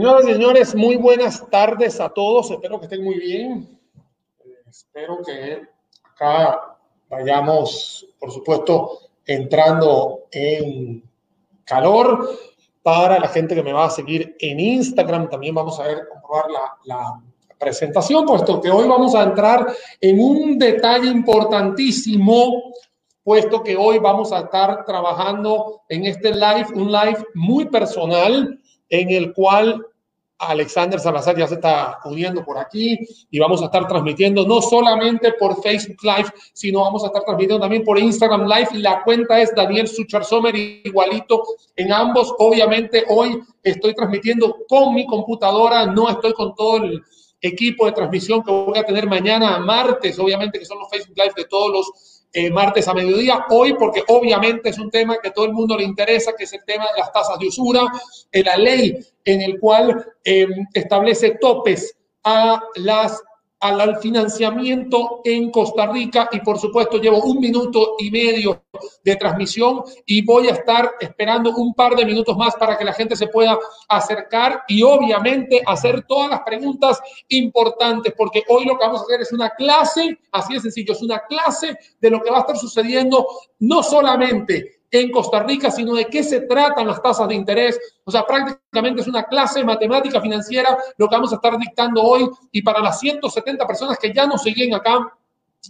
Señoras y señores, muy buenas tardes a todos. Espero que estén muy bien. espero que acá vayamos, por supuesto, entrando en calor. Para la gente que me va a seguir en Instagram, también vamos a ver, comprobar la, la presentación, puesto que hoy vamos a entrar en un detalle importantísimo puesto que hoy vamos a estar trabajando en este live, un live muy personal en el cual Alexander Salazar ya se está uniendo por aquí y vamos a estar transmitiendo no solamente por Facebook Live, sino vamos a estar transmitiendo también por Instagram Live. La cuenta es Daniel Suchar Sommer, igualito en ambos. Obviamente hoy estoy transmitiendo con mi computadora, no estoy con todo el equipo de transmisión que voy a tener mañana martes, obviamente que son los Facebook Live de todos los eh, martes a mediodía. Hoy, porque obviamente es un tema que todo el mundo le interesa, que es el tema de las tasas de usura, en la ley en el cual eh, establece topes a las al financiamiento en Costa Rica y por supuesto llevo un minuto y medio de transmisión y voy a estar esperando un par de minutos más para que la gente se pueda acercar y obviamente hacer todas las preguntas importantes porque hoy lo que vamos a hacer es una clase, así de sencillo, es una clase de lo que va a estar sucediendo no solamente en Costa Rica, sino de qué se tratan las tasas de interés. O sea, prácticamente es una clase matemática financiera lo que vamos a estar dictando hoy. Y para las 170 personas que ya nos siguen acá,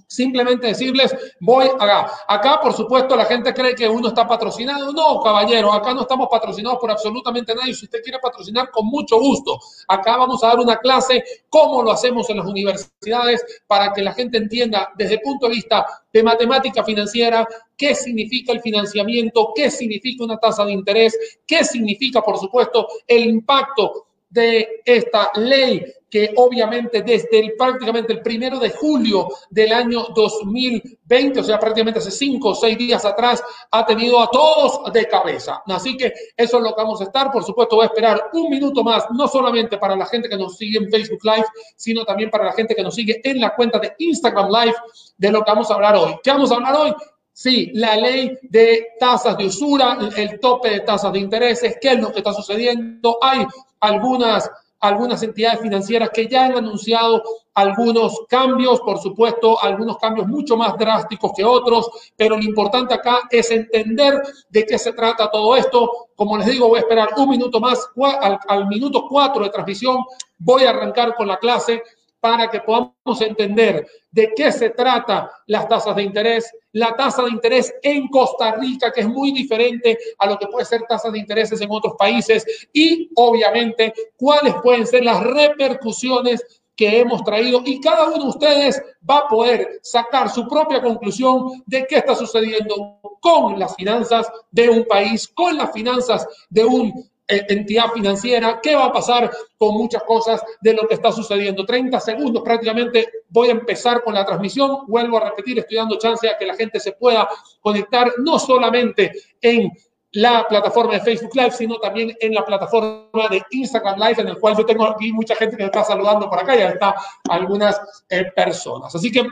Simplemente decirles, voy acá. Acá, por supuesto, la gente cree que uno está patrocinado. No, caballero, acá no estamos patrocinados por absolutamente nadie. Si usted quiere patrocinar, con mucho gusto. Acá vamos a dar una clase, cómo lo hacemos en las universidades, para que la gente entienda desde el punto de vista de matemática financiera, qué significa el financiamiento, qué significa una tasa de interés, qué significa, por supuesto, el impacto de esta ley que obviamente desde el, prácticamente el primero de julio del año 2020, o sea, prácticamente hace cinco o seis días atrás, ha tenido a todos de cabeza. Así que eso es lo que vamos a estar. Por supuesto, voy a esperar un minuto más, no solamente para la gente que nos sigue en Facebook Live, sino también para la gente que nos sigue en la cuenta de Instagram Live de lo que vamos a hablar hoy. ¿Qué vamos a hablar hoy? Sí, la ley de tasas de usura, el tope de tasas de intereses, qué es lo que está sucediendo. Hay algunas algunas entidades financieras que ya han anunciado algunos cambios, por supuesto, algunos cambios mucho más drásticos que otros, pero lo importante acá es entender de qué se trata todo esto. Como les digo, voy a esperar un minuto más, al, al minuto cuatro de transmisión, voy a arrancar con la clase para que podamos entender de qué se trata las tasas de interés, la tasa de interés en Costa Rica, que es muy diferente a lo que puede ser tasas de intereses en otros países, y obviamente cuáles pueden ser las repercusiones que hemos traído. Y cada uno de ustedes va a poder sacar su propia conclusión de qué está sucediendo con las finanzas de un país, con las finanzas de un entidad financiera, qué va a pasar con muchas cosas de lo que está sucediendo. 30 segundos prácticamente voy a empezar con la transmisión. Vuelvo a repetir, estoy dando chance a que la gente se pueda conectar no solamente en la plataforma de Facebook Live, sino también en la plataforma de Instagram Live, en el cual yo tengo aquí mucha gente que me está saludando por acá, ya está algunas eh, personas. Así que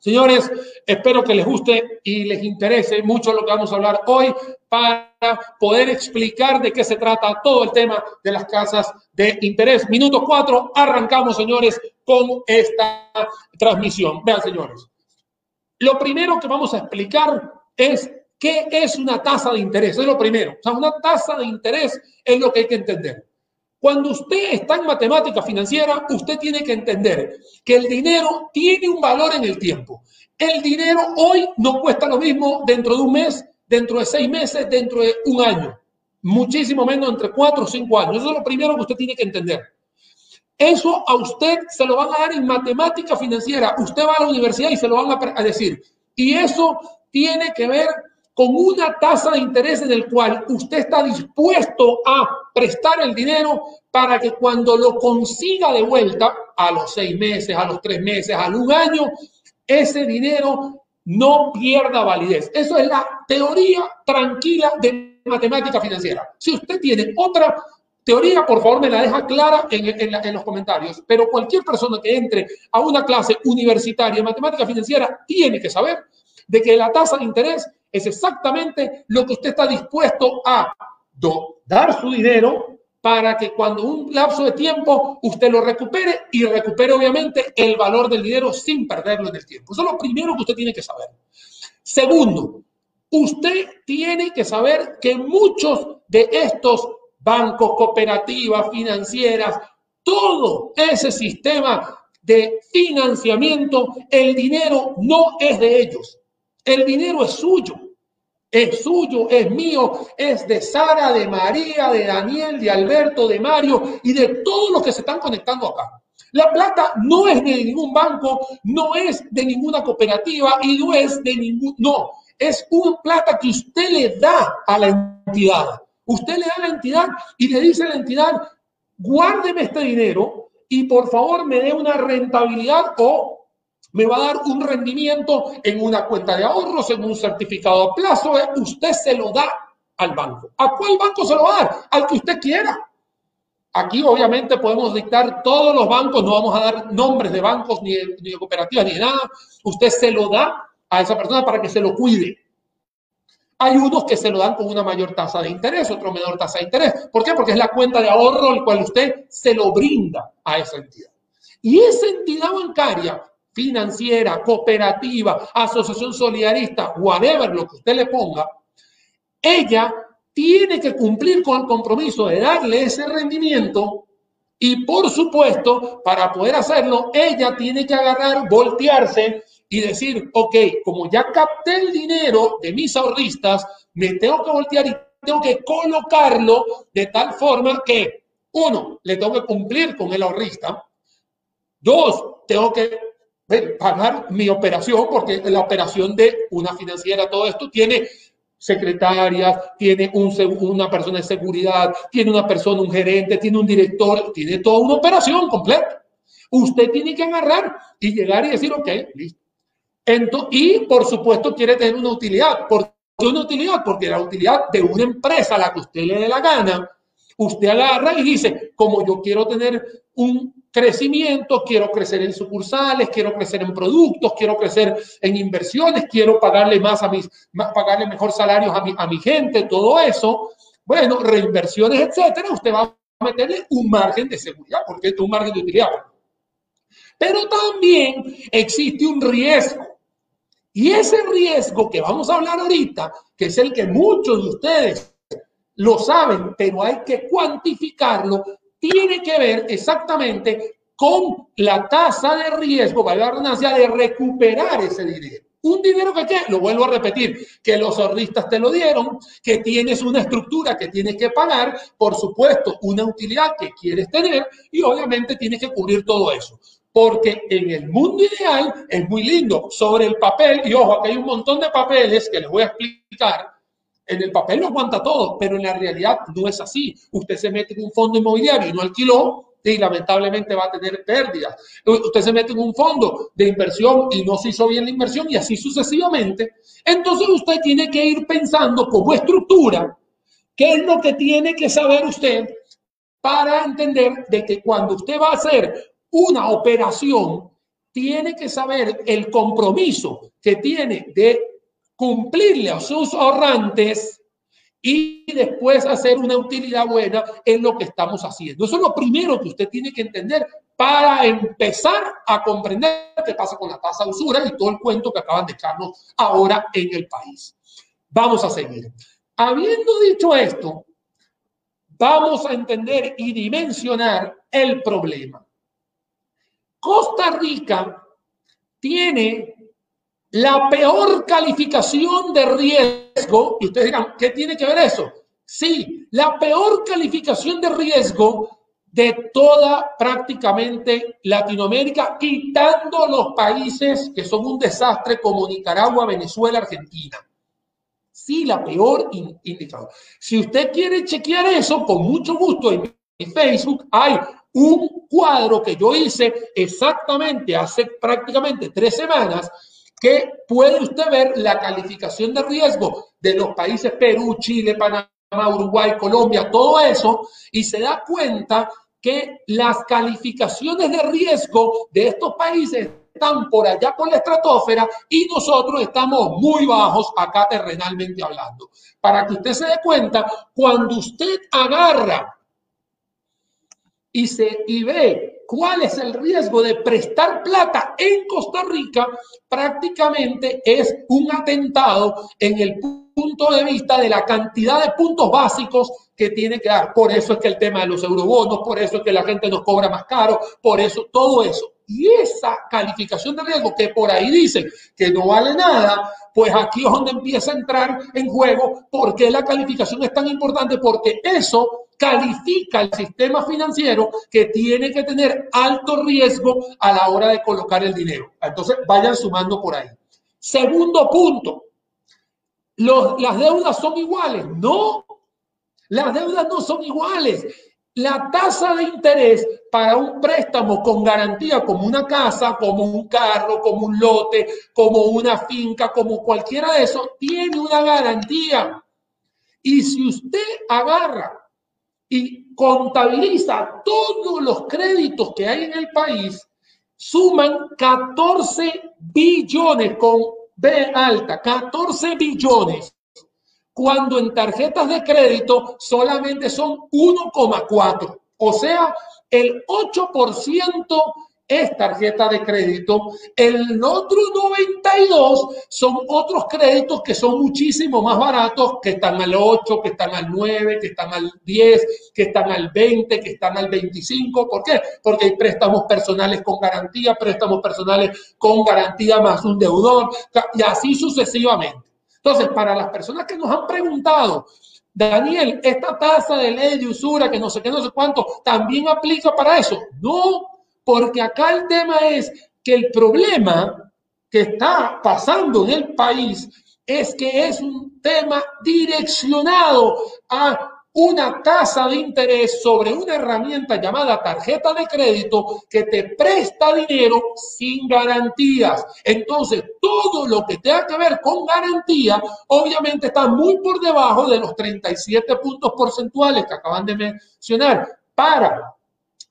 Señores, espero que les guste y les interese mucho lo que vamos a hablar hoy para poder explicar de qué se trata todo el tema de las casas de interés. Minuto cuatro, arrancamos, señores, con esta transmisión. Vean, señores. Lo primero que vamos a explicar es qué es una tasa de interés. Es lo primero. O sea, una tasa de interés es lo que hay que entender. Cuando usted está en matemática financiera, usted tiene que entender que el dinero tiene un valor en el tiempo. El dinero hoy no cuesta lo mismo dentro de un mes, dentro de seis meses, dentro de un año. Muchísimo menos entre cuatro o cinco años. Eso es lo primero que usted tiene que entender. Eso a usted se lo van a dar en matemática financiera. Usted va a la universidad y se lo van a, decir. Y eso tiene que ver con una tasa de interés en el cual usted está dispuesto a prestar el dinero para que cuando lo consiga de vuelta, a los seis meses, a los tres meses, a un año, ese dinero no pierda validez. Eso es la teoría tranquila de matemática financiera. Si usted tiene otra teoría, por favor me la deja clara en, en, los comentarios. Pero cualquier persona que entre a una clase universitaria de matemática financiera tiene que saber de que la tasa de interés es exactamente lo que usted está dispuesto a dar su dinero para que cuando un lapso de tiempo usted lo recupere y recupere obviamente el valor del dinero sin perderlo en el tiempo. Eso es lo primero que usted tiene que saber. Segundo, usted tiene que saber que muchos de estos bancos, cooperativas, financieras, todo ese sistema de financiamiento, el dinero no es de ellos. El dinero es suyo. Es suyo, es mío, es de Sara, de María, de Daniel, de Alberto, de Mario y de todos los que se están conectando acá. La plata no es de ningún banco, no es de ninguna cooperativa y no es de ningún, no, es una plata que usted le da a la entidad. Usted le da a la entidad y le dice a la entidad, guárdeme este dinero y por favor me dé una rentabilidad o me va a dar un rendimiento en una cuenta de ahorros, en un certificado a plazo. Eh, usted se lo da al banco. ¿A cuál banco se lo va a dar? Al que usted quiera. Aquí obviamente podemos dictar todos los bancos, no vamos a dar nombres de bancos ni de, cooperativas ni de nada. Usted se lo da a esa persona para que se lo cuide. Hay unos que se lo dan con una mayor tasa de interés, otro menor tasa de interés. ¿Por qué? Porque es la cuenta de ahorro el cual usted se lo brinda a esa entidad. Y esa entidad bancaria financiera, cooperativa, asociación solidarista, whatever lo que usted le ponga, ella tiene que cumplir con el compromiso de darle ese rendimiento y por supuesto, para poder hacerlo, ella tiene que agarrar, voltearse y decir, ok, como ya capté el dinero de mis ahorristas, me tengo que voltear y tengo que colocarlo de tal forma que, uno, le tengo que cumplir con el ahorrista, dos, tengo que pagar mi operación, porque la operación de una financiera, todo esto tiene secretarias, tiene un, una persona de seguridad, tiene una persona, un gerente, tiene un director, tiene toda una operación completa. Usted tiene que agarrar y llegar y decir, ok, listo. y por supuesto quiere tener una utilidad. ¿Por qué una utilidad? Porque la utilidad de una empresa a la que usted le dé la gana, usted agarra y dice, como yo quiero tener un crecimiento, quiero crecer en sucursales, quiero crecer en productos, quiero crecer en inversiones, quiero pagarle más a mis, pagarle mejor salarios a mi, a mi gente, todo eso. Bueno, reinversiones, etcétera, usted va a meterle un margen de seguridad, porque es un margen de utilidad. Pero también existe un riesgo. Y ese riesgo que vamos a hablar ahorita, que es el que muchos de ustedes lo saben, pero hay que cuantificarlo, tiene que ver exactamente con la tasa de riesgo, valga la redundancia, de recuperar ese dinero. Un dinero que, ¿qué? Lo vuelvo a repetir, que los ahorristas te lo dieron, que tienes una estructura que tienes que pagar, por supuesto, una utilidad que quieres tener y obviamente tienes que cubrir todo eso. Porque en el mundo ideal es muy lindo sobre el papel, y ojo, aquí hay un montón de papeles que les voy a explicar, en el papel lo aguanta todo, pero en la realidad no es así. Usted se mete en un fondo inmobiliario y no alquiló y lamentablemente va a tener pérdidas. Usted se mete en un fondo de inversión y no se hizo bien la inversión y así sucesivamente. Entonces usted tiene que ir pensando como estructura qué es lo que tiene que saber usted para entender de que cuando usted va a hacer una operación, tiene que saber el compromiso que tiene de cumplirle a sus ahorrantes y después hacer una utilidad buena en lo que estamos haciendo. Eso es lo primero que usted tiene que entender para empezar a comprender qué pasa con la tasa de usura y todo el cuento que acaban de echarnos ahora en el país. Vamos a seguir. Habiendo dicho esto, vamos a entender y dimensionar el problema. Costa Rica tiene la peor calificación de riesgo, y ustedes dirán, ¿qué tiene que ver eso? Sí, la peor calificación de riesgo de toda prácticamente Latinoamérica, quitando los países que son un desastre como Nicaragua, Venezuela, Argentina. Sí, la peor indicador. Si usted quiere chequear eso, con mucho gusto en Facebook hay un cuadro que yo hice exactamente hace prácticamente tres semanas que puede usted ver la calificación de riesgo de los países Perú, Chile, Panamá, Uruguay, Colombia, todo eso, y se da cuenta que las calificaciones de riesgo de estos países están por allá por la estratosfera y nosotros estamos muy bajos acá terrenalmente hablando. Para que usted se dé cuenta, cuando usted agarra y, se, y ve cuál es el riesgo de prestar plata en Costa Rica, prácticamente es un atentado en el punto de vista de la cantidad de puntos básicos que tiene que dar. Por eso es que el tema de los eurobonos, por eso es que la gente nos cobra más caro, por eso, todo eso. Y esa calificación de riesgo que por ahí dicen que no vale nada, pues aquí es donde empieza a entrar en juego por qué la calificación es tan importante, porque eso califica el sistema financiero que tiene que tener alto riesgo a la hora de colocar el dinero. Entonces, vayan sumando por ahí. Segundo punto, las deudas son iguales. No, las deudas no son iguales. La tasa de interés para un préstamo con garantía como una casa, como un carro, como un lote, como una finca, como cualquiera de esos, tiene una garantía. Y si usted agarra y contabiliza todos los créditos que hay en el país, suman 14 billones con B alta, 14 billones, cuando en tarjetas de crédito solamente son 1,4. O sea, el 8% es tarjeta de crédito. El otro 92 son otros créditos que son muchísimo más baratos, que están al 8, que están al 9, que están al 10, que están al 20, que están al 25. ¿Por qué? Porque hay préstamos personales con garantía, préstamos personales con garantía más un deudor y así sucesivamente. Entonces, para las personas que nos han preguntado, Daniel, esta tasa de ley de usura que no sé qué, no sé cuánto, también aplica para eso. No, porque acá el tema es que el problema que está pasando en el país es que es un tema direccionado a una tasa de interés sobre una herramienta llamada tarjeta de crédito que te presta dinero sin garantías. Entonces, todo lo que tenga que ver con garantía, obviamente está muy por debajo de los 37 puntos porcentuales que acaban de mencionar para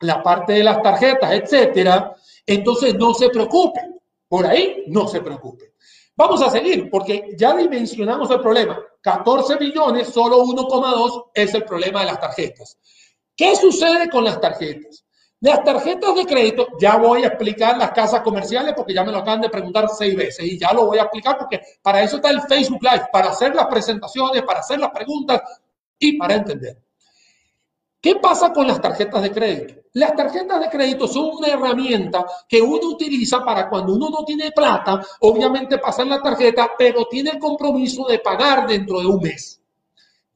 la parte de las tarjetas, etcétera, entonces no se preocupen. Por ahí no se preocupen. Vamos a seguir porque ya dimensionamos el problema. 14 billones, solo 1,2 es el problema de las tarjetas. ¿Qué sucede con las tarjetas? Las tarjetas de crédito, ya voy a explicar las casas comerciales porque ya me lo acaban de preguntar seis veces y ya lo voy a explicar porque para eso está el Facebook Live, para hacer las presentaciones, para hacer las preguntas y para entender. ¿Qué pasa con las tarjetas de crédito? Las tarjetas de crédito son una herramienta que uno utiliza para cuando uno no tiene plata, obviamente pasar la tarjeta, pero tiene el compromiso de pagar dentro de un mes.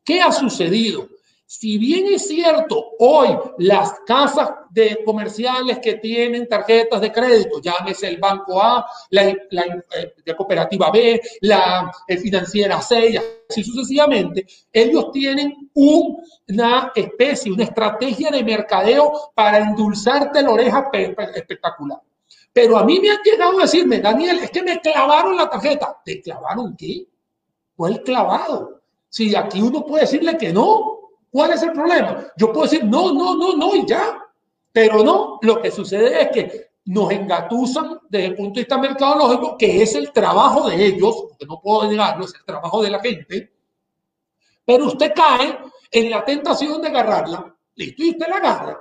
¿Qué ha sucedido? Si bien es cierto, hoy las casas de comerciales que tienen tarjetas de crédito, llámese el Banco A, la, eh, Cooperativa B, la eh, Financiera C, y así sucesivamente, ellos tienen una especie, una estrategia de mercadeo para endulzarte la oreja espectacular. Pero a mí me han llegado a decirme, Daniel, es que me clavaron la tarjeta. ¿Te clavaron qué? ¿Cuál clavado? Si aquí uno puede decirle que no, ¿Cuál es el problema? Yo puedo decir, no, no, no, no, y ya. Pero no, lo que sucede es que nos engatusan desde el punto de vista mercadológico, que es el trabajo de ellos, porque no puedo negarlo, es el trabajo de la gente. Pero usted cae en la tentación de agarrarla, listo, y usted la agarra.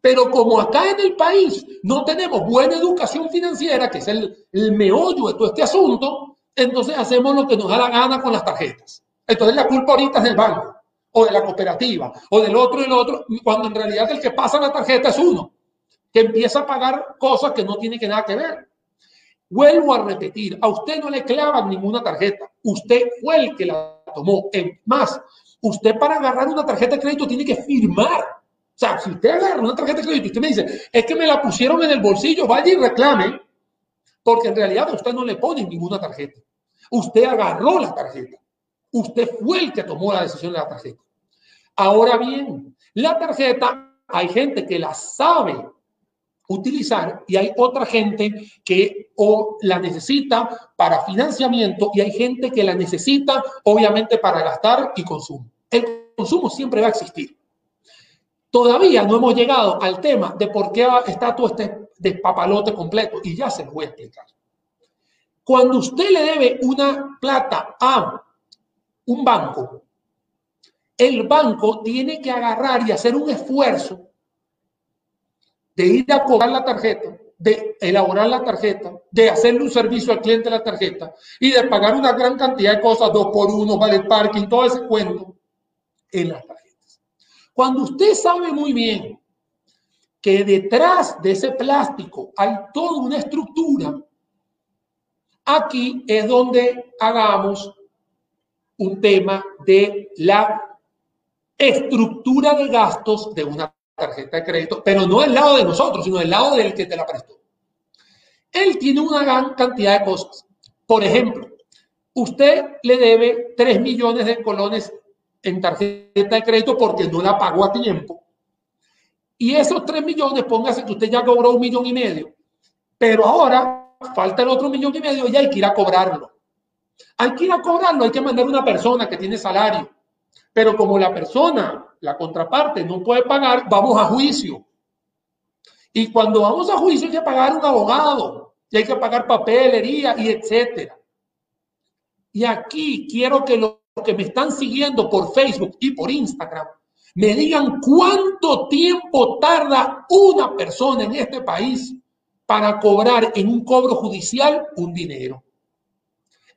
Pero como acá en el país no tenemos buena educación financiera, que es el, el meollo de todo este asunto, entonces hacemos lo que nos da la gana con las tarjetas. Entonces la culpa ahorita es del banco o de la cooperativa, o del otro y el otro, cuando en realidad el que pasa la tarjeta es uno, que empieza a pagar cosas que no tienen que nada que ver. Vuelvo a repetir, a usted no le clavan ninguna tarjeta, usted fue el que la tomó. Es más, usted para agarrar una tarjeta de crédito tiene que firmar. O sea, si usted agarra una tarjeta de crédito y usted me dice, es que me la pusieron en el bolsillo, vaya y reclame, porque en realidad a usted no le ponen ninguna tarjeta. Usted agarró la tarjeta. Usted fue el que tomó la decisión de la tarjeta. Ahora bien, la tarjeta, hay gente que la sabe utilizar y hay otra gente que la necesita para financiamiento y hay gente que la necesita obviamente para gastar y consumo. El consumo siempre va a existir. Todavía no hemos llegado al tema de por qué está todo este despapalote completo y ya se lo voy a explicar. Cuando usted le debe una plata a un banco, el banco tiene que agarrar y hacer un esfuerzo de ir a cobrar la tarjeta, de elaborar la tarjeta, de hacerle un servicio al cliente de la tarjeta y de pagar una gran cantidad de cosas, dos por uno, vale el parking, todo ese cuento en las tarjetas. Cuando usted sabe muy bien que detrás de ese plástico hay toda una estructura, aquí es donde hagamos un tema de la estructura de gastos de una tarjeta de crédito, pero no del lado de nosotros, sino del lado del que te la prestó. Él tiene una gran cantidad de cosas. Por ejemplo, usted le debe 3 millones de colones en tarjeta de crédito porque no la pagó a tiempo. Y esos 3 millones, póngase que usted ya cobró un millón y medio, pero ahora falta el otro millón y medio y hay que ir a cobrarlo. Hay que ir a cobrarlo, hay que mandar una persona que tiene salario. Pero como la persona, la contraparte, no puede pagar, vamos a juicio. Y cuando vamos a juicio hay que pagar un abogado, y hay que pagar papelería y etcétera. Y aquí quiero que los que me están siguiendo por Facebook y por Instagram me digan cuánto tiempo tarda una persona en este país para cobrar en un cobro judicial un dinero.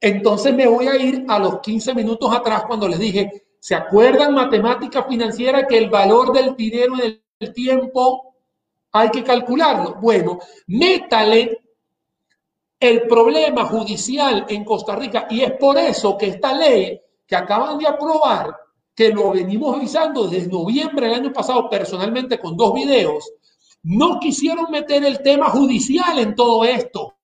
Entonces me voy a ir a los 15 minutos atrás cuando les dije, ¿se acuerdan matemática financiera que el valor del dinero en el tiempo hay que calcularlo? Bueno, métale el problema judicial en Costa Rica y es por eso que esta ley que acaban de aprobar, que lo venimos avisando desde noviembre del año pasado personalmente con dos videos, no quisieron meter el tema judicial en todo esto.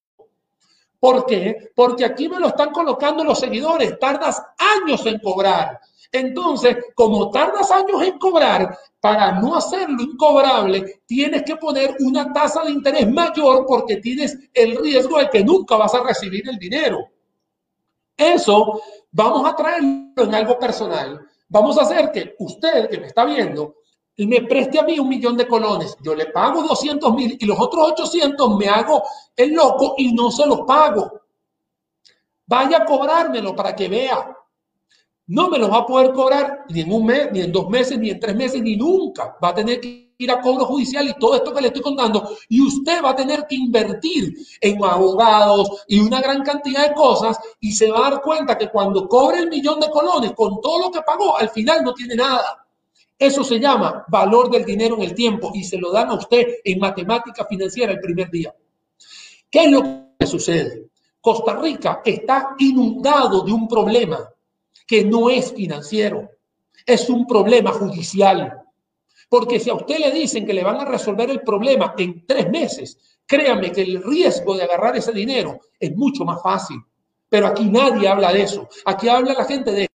¿Por qué? Porque aquí me lo están colocando los seguidores. Tardas años en cobrar. Entonces, como tardas años en cobrar, para no hacerlo incobrable, tienes que poner una tasa de interés mayor porque tienes el riesgo de que nunca vas a recibir el dinero. Eso vamos a traerlo en algo personal. Vamos a hacer que usted que me está viendo me preste a mí un millón de colones, yo le pago 200 mil y los otros 800 me hago el loco y no se los pago. Vaya a cobrármelo para que vea. No me los va a poder cobrar ni en un mes, ni en dos meses, ni en tres meses, ni nunca. Va a tener que ir a cobro judicial y todo esto que le estoy contando. Y usted va a tener que invertir en abogados y una gran cantidad de cosas y se va a dar cuenta que cuando cobre el millón de colones con todo lo que pagó, al final no tiene nada. Eso se llama valor del dinero en el tiempo y se lo dan a usted en matemática financiera el primer día. ¿Qué es lo que sucede? Costa Rica está inundado de un problema que no es financiero, es un problema judicial. Porque si a usted le dicen que le van a resolver el problema en tres meses, créame que el riesgo de agarrar ese dinero es mucho más fácil. Pero aquí nadie habla de eso. Aquí habla la gente de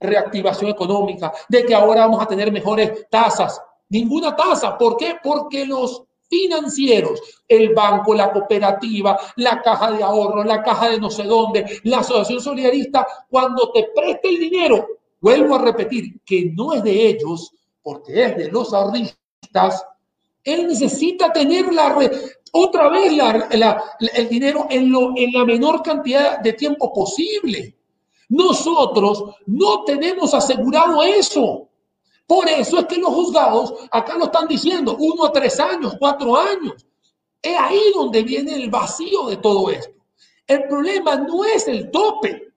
reactivación económica, de que ahora vamos a tener mejores tasas. Ninguna tasa. ¿Por qué? Porque los financieros, el banco, la cooperativa, la caja de ahorro, la caja de no sé dónde, la asociación solidarista, cuando te preste el dinero, vuelvo a repetir que no es de ellos, porque es de los ahorristas, él necesita tener la otra vez el dinero en, lo, en la menor cantidad de tiempo posible. Nosotros no tenemos asegurado eso. Por eso es que los juzgados acá lo están diciendo, uno a tres años, cuatro años. Es ahí donde viene el vacío de todo esto. El problema no es el tope,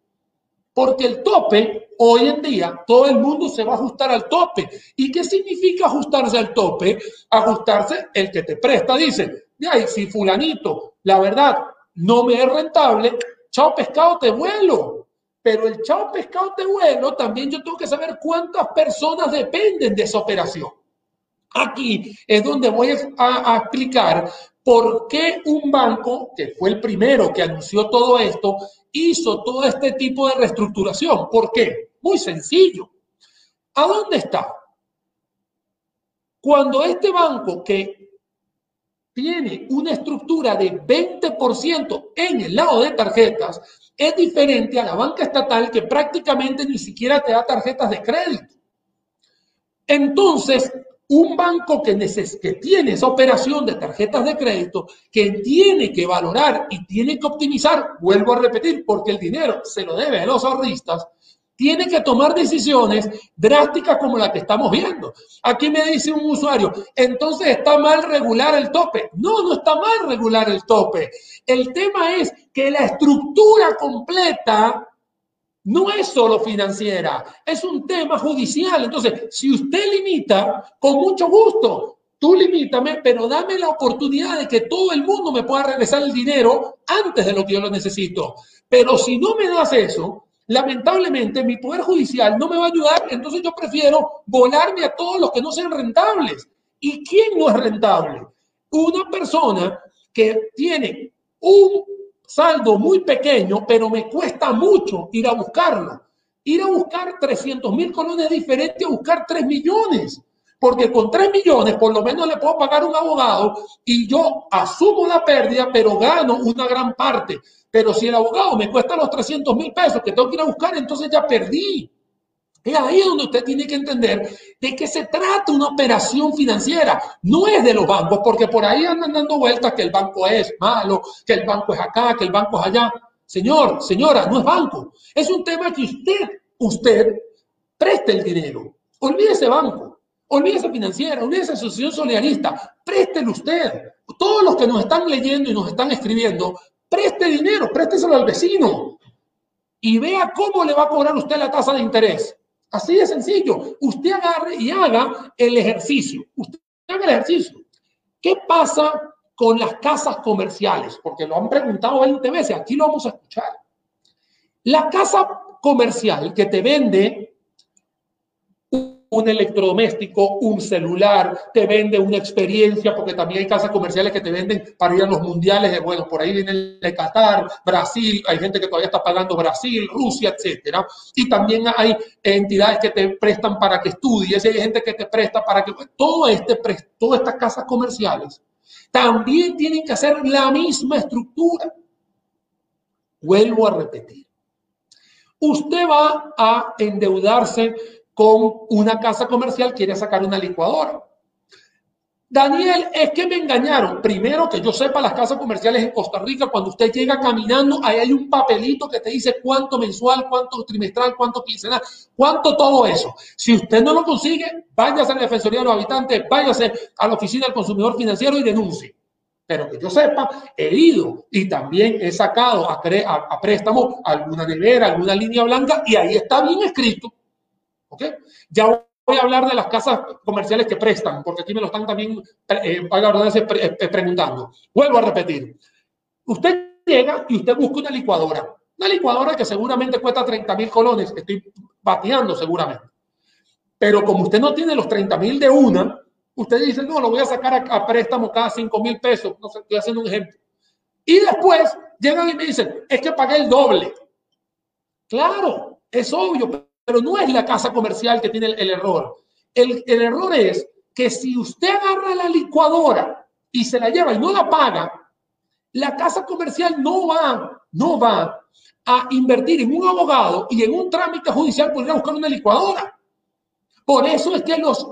porque el tope, hoy en día, todo el mundo se va a ajustar al tope. ¿Y qué significa ajustarse al tope? Ajustarse el que te presta, dice, ay, si fulanito, la verdad, no me es rentable, chao pescado, te vuelo. Pero el chao pescado de vuelo, también yo tengo que saber cuántas personas dependen de esa operación. Aquí es donde voy a, a, explicar por qué un banco, que fue el primero que anunció todo esto, hizo todo este tipo de reestructuración. ¿Por qué? Muy sencillo. ¿A dónde está? Cuando este banco que tiene una estructura de 20% en el lado de tarjetas, es diferente a la banca estatal que prácticamente ni siquiera te da tarjetas de crédito. Entonces, un banco que, que tiene esa operación de tarjetas de crédito, que tiene que valorar y tiene que optimizar, vuelvo a repetir, porque el dinero se lo debe a los ahorristas, tiene que tomar decisiones drásticas como la que estamos viendo. Aquí me dice un usuario, entonces está mal regular el tope. No, no está mal regular el tope. El tema es que la estructura completa no es solo financiera, es un tema judicial. Entonces, si usted limita, con mucho gusto, tú limítame, pero dame la oportunidad de que todo el mundo me pueda regresar el dinero antes de lo que yo lo necesito. Pero si no me das eso, lamentablemente mi poder judicial no me va a ayudar, entonces yo prefiero volarme a todos los que no sean rentables. ¿Y quién no es rentable? Una persona que tiene un saldo muy pequeño, pero me cuesta mucho ir a buscarlo. Ir a buscar 300 mil colones es diferente a buscar 3 millones, porque con 3 millones por lo menos le puedo pagar un abogado y yo asumo la pérdida, pero gano una gran parte. Pero si el abogado me cuesta los 300 mil pesos que tengo que ir a buscar, entonces ya perdí. Es ahí donde usted tiene que entender de qué se trata una operación financiera. No es de los bancos, porque por ahí andan dando vueltas que el banco es malo, que el banco es acá, que el banco es allá. Señor, señora, no es banco. Es un tema que usted, usted preste el dinero. Olvídese banco, olvídese financiera, olvídese asociación solidarista. Préstelo usted. Todos los que nos están leyendo y nos están escribiendo, preste dinero, présteselo al vecino y vea cómo le va a cobrar usted la tasa de interés. Así de sencillo. Usted agarre y haga el ejercicio. Usted haga el ejercicio. ¿Qué pasa con las casas comerciales? Porque lo han preguntado 20 veces. Aquí lo vamos a escuchar. La casa comercial que te vende un electrodoméstico, un celular, te vende una experiencia, porque también hay casas comerciales que te venden para ir a los mundiales, de, bueno, por ahí viene el de Qatar, Brasil, hay gente que todavía está pagando Brasil, Rusia, etcétera. Y también hay entidades que te prestan para que estudies, hay gente que te presta para que todo este, todas estas casas comerciales también tienen que hacer la misma estructura. Vuelvo a repetir. Usted va a endeudarse con una casa comercial quiere sacar una licuadora. Daniel, es que me engañaron. Primero, que yo sepa, las casas comerciales en Costa Rica, cuando usted llega caminando, ahí hay un papelito que te dice cuánto mensual, cuánto trimestral, cuánto quincenal, cuánto todo eso. Si usted no lo consigue, váyase a la Defensoría de los Habitantes, váyase a la Oficina del Consumidor Financiero y denuncie. Pero que yo sepa, he ido y también he sacado a, a préstamo alguna nevera, alguna línea blanca y ahí está bien escrito ¿Ok? Ya voy a hablar de las casas comerciales que prestan, porque aquí me lo están también eh, eh, preguntando. Vuelvo a repetir. Usted llega y usted busca una licuadora. Una licuadora que seguramente cuesta 30 mil colones. Estoy bateando seguramente. Pero como usted no tiene los 30 mil de una, usted dice, no, lo voy a sacar a, a préstamo cada 5 mil pesos. No sé, estoy haciendo un ejemplo. Y después llegan y me dicen, es que pagué el doble. Claro, es obvio, pero no es la casa comercial que tiene el, error. El, error es que si usted agarra la licuadora y se la lleva y no la paga, la casa comercial no va, no va a invertir en un abogado y en un trámite judicial por ir a buscar una licuadora. Por eso es que los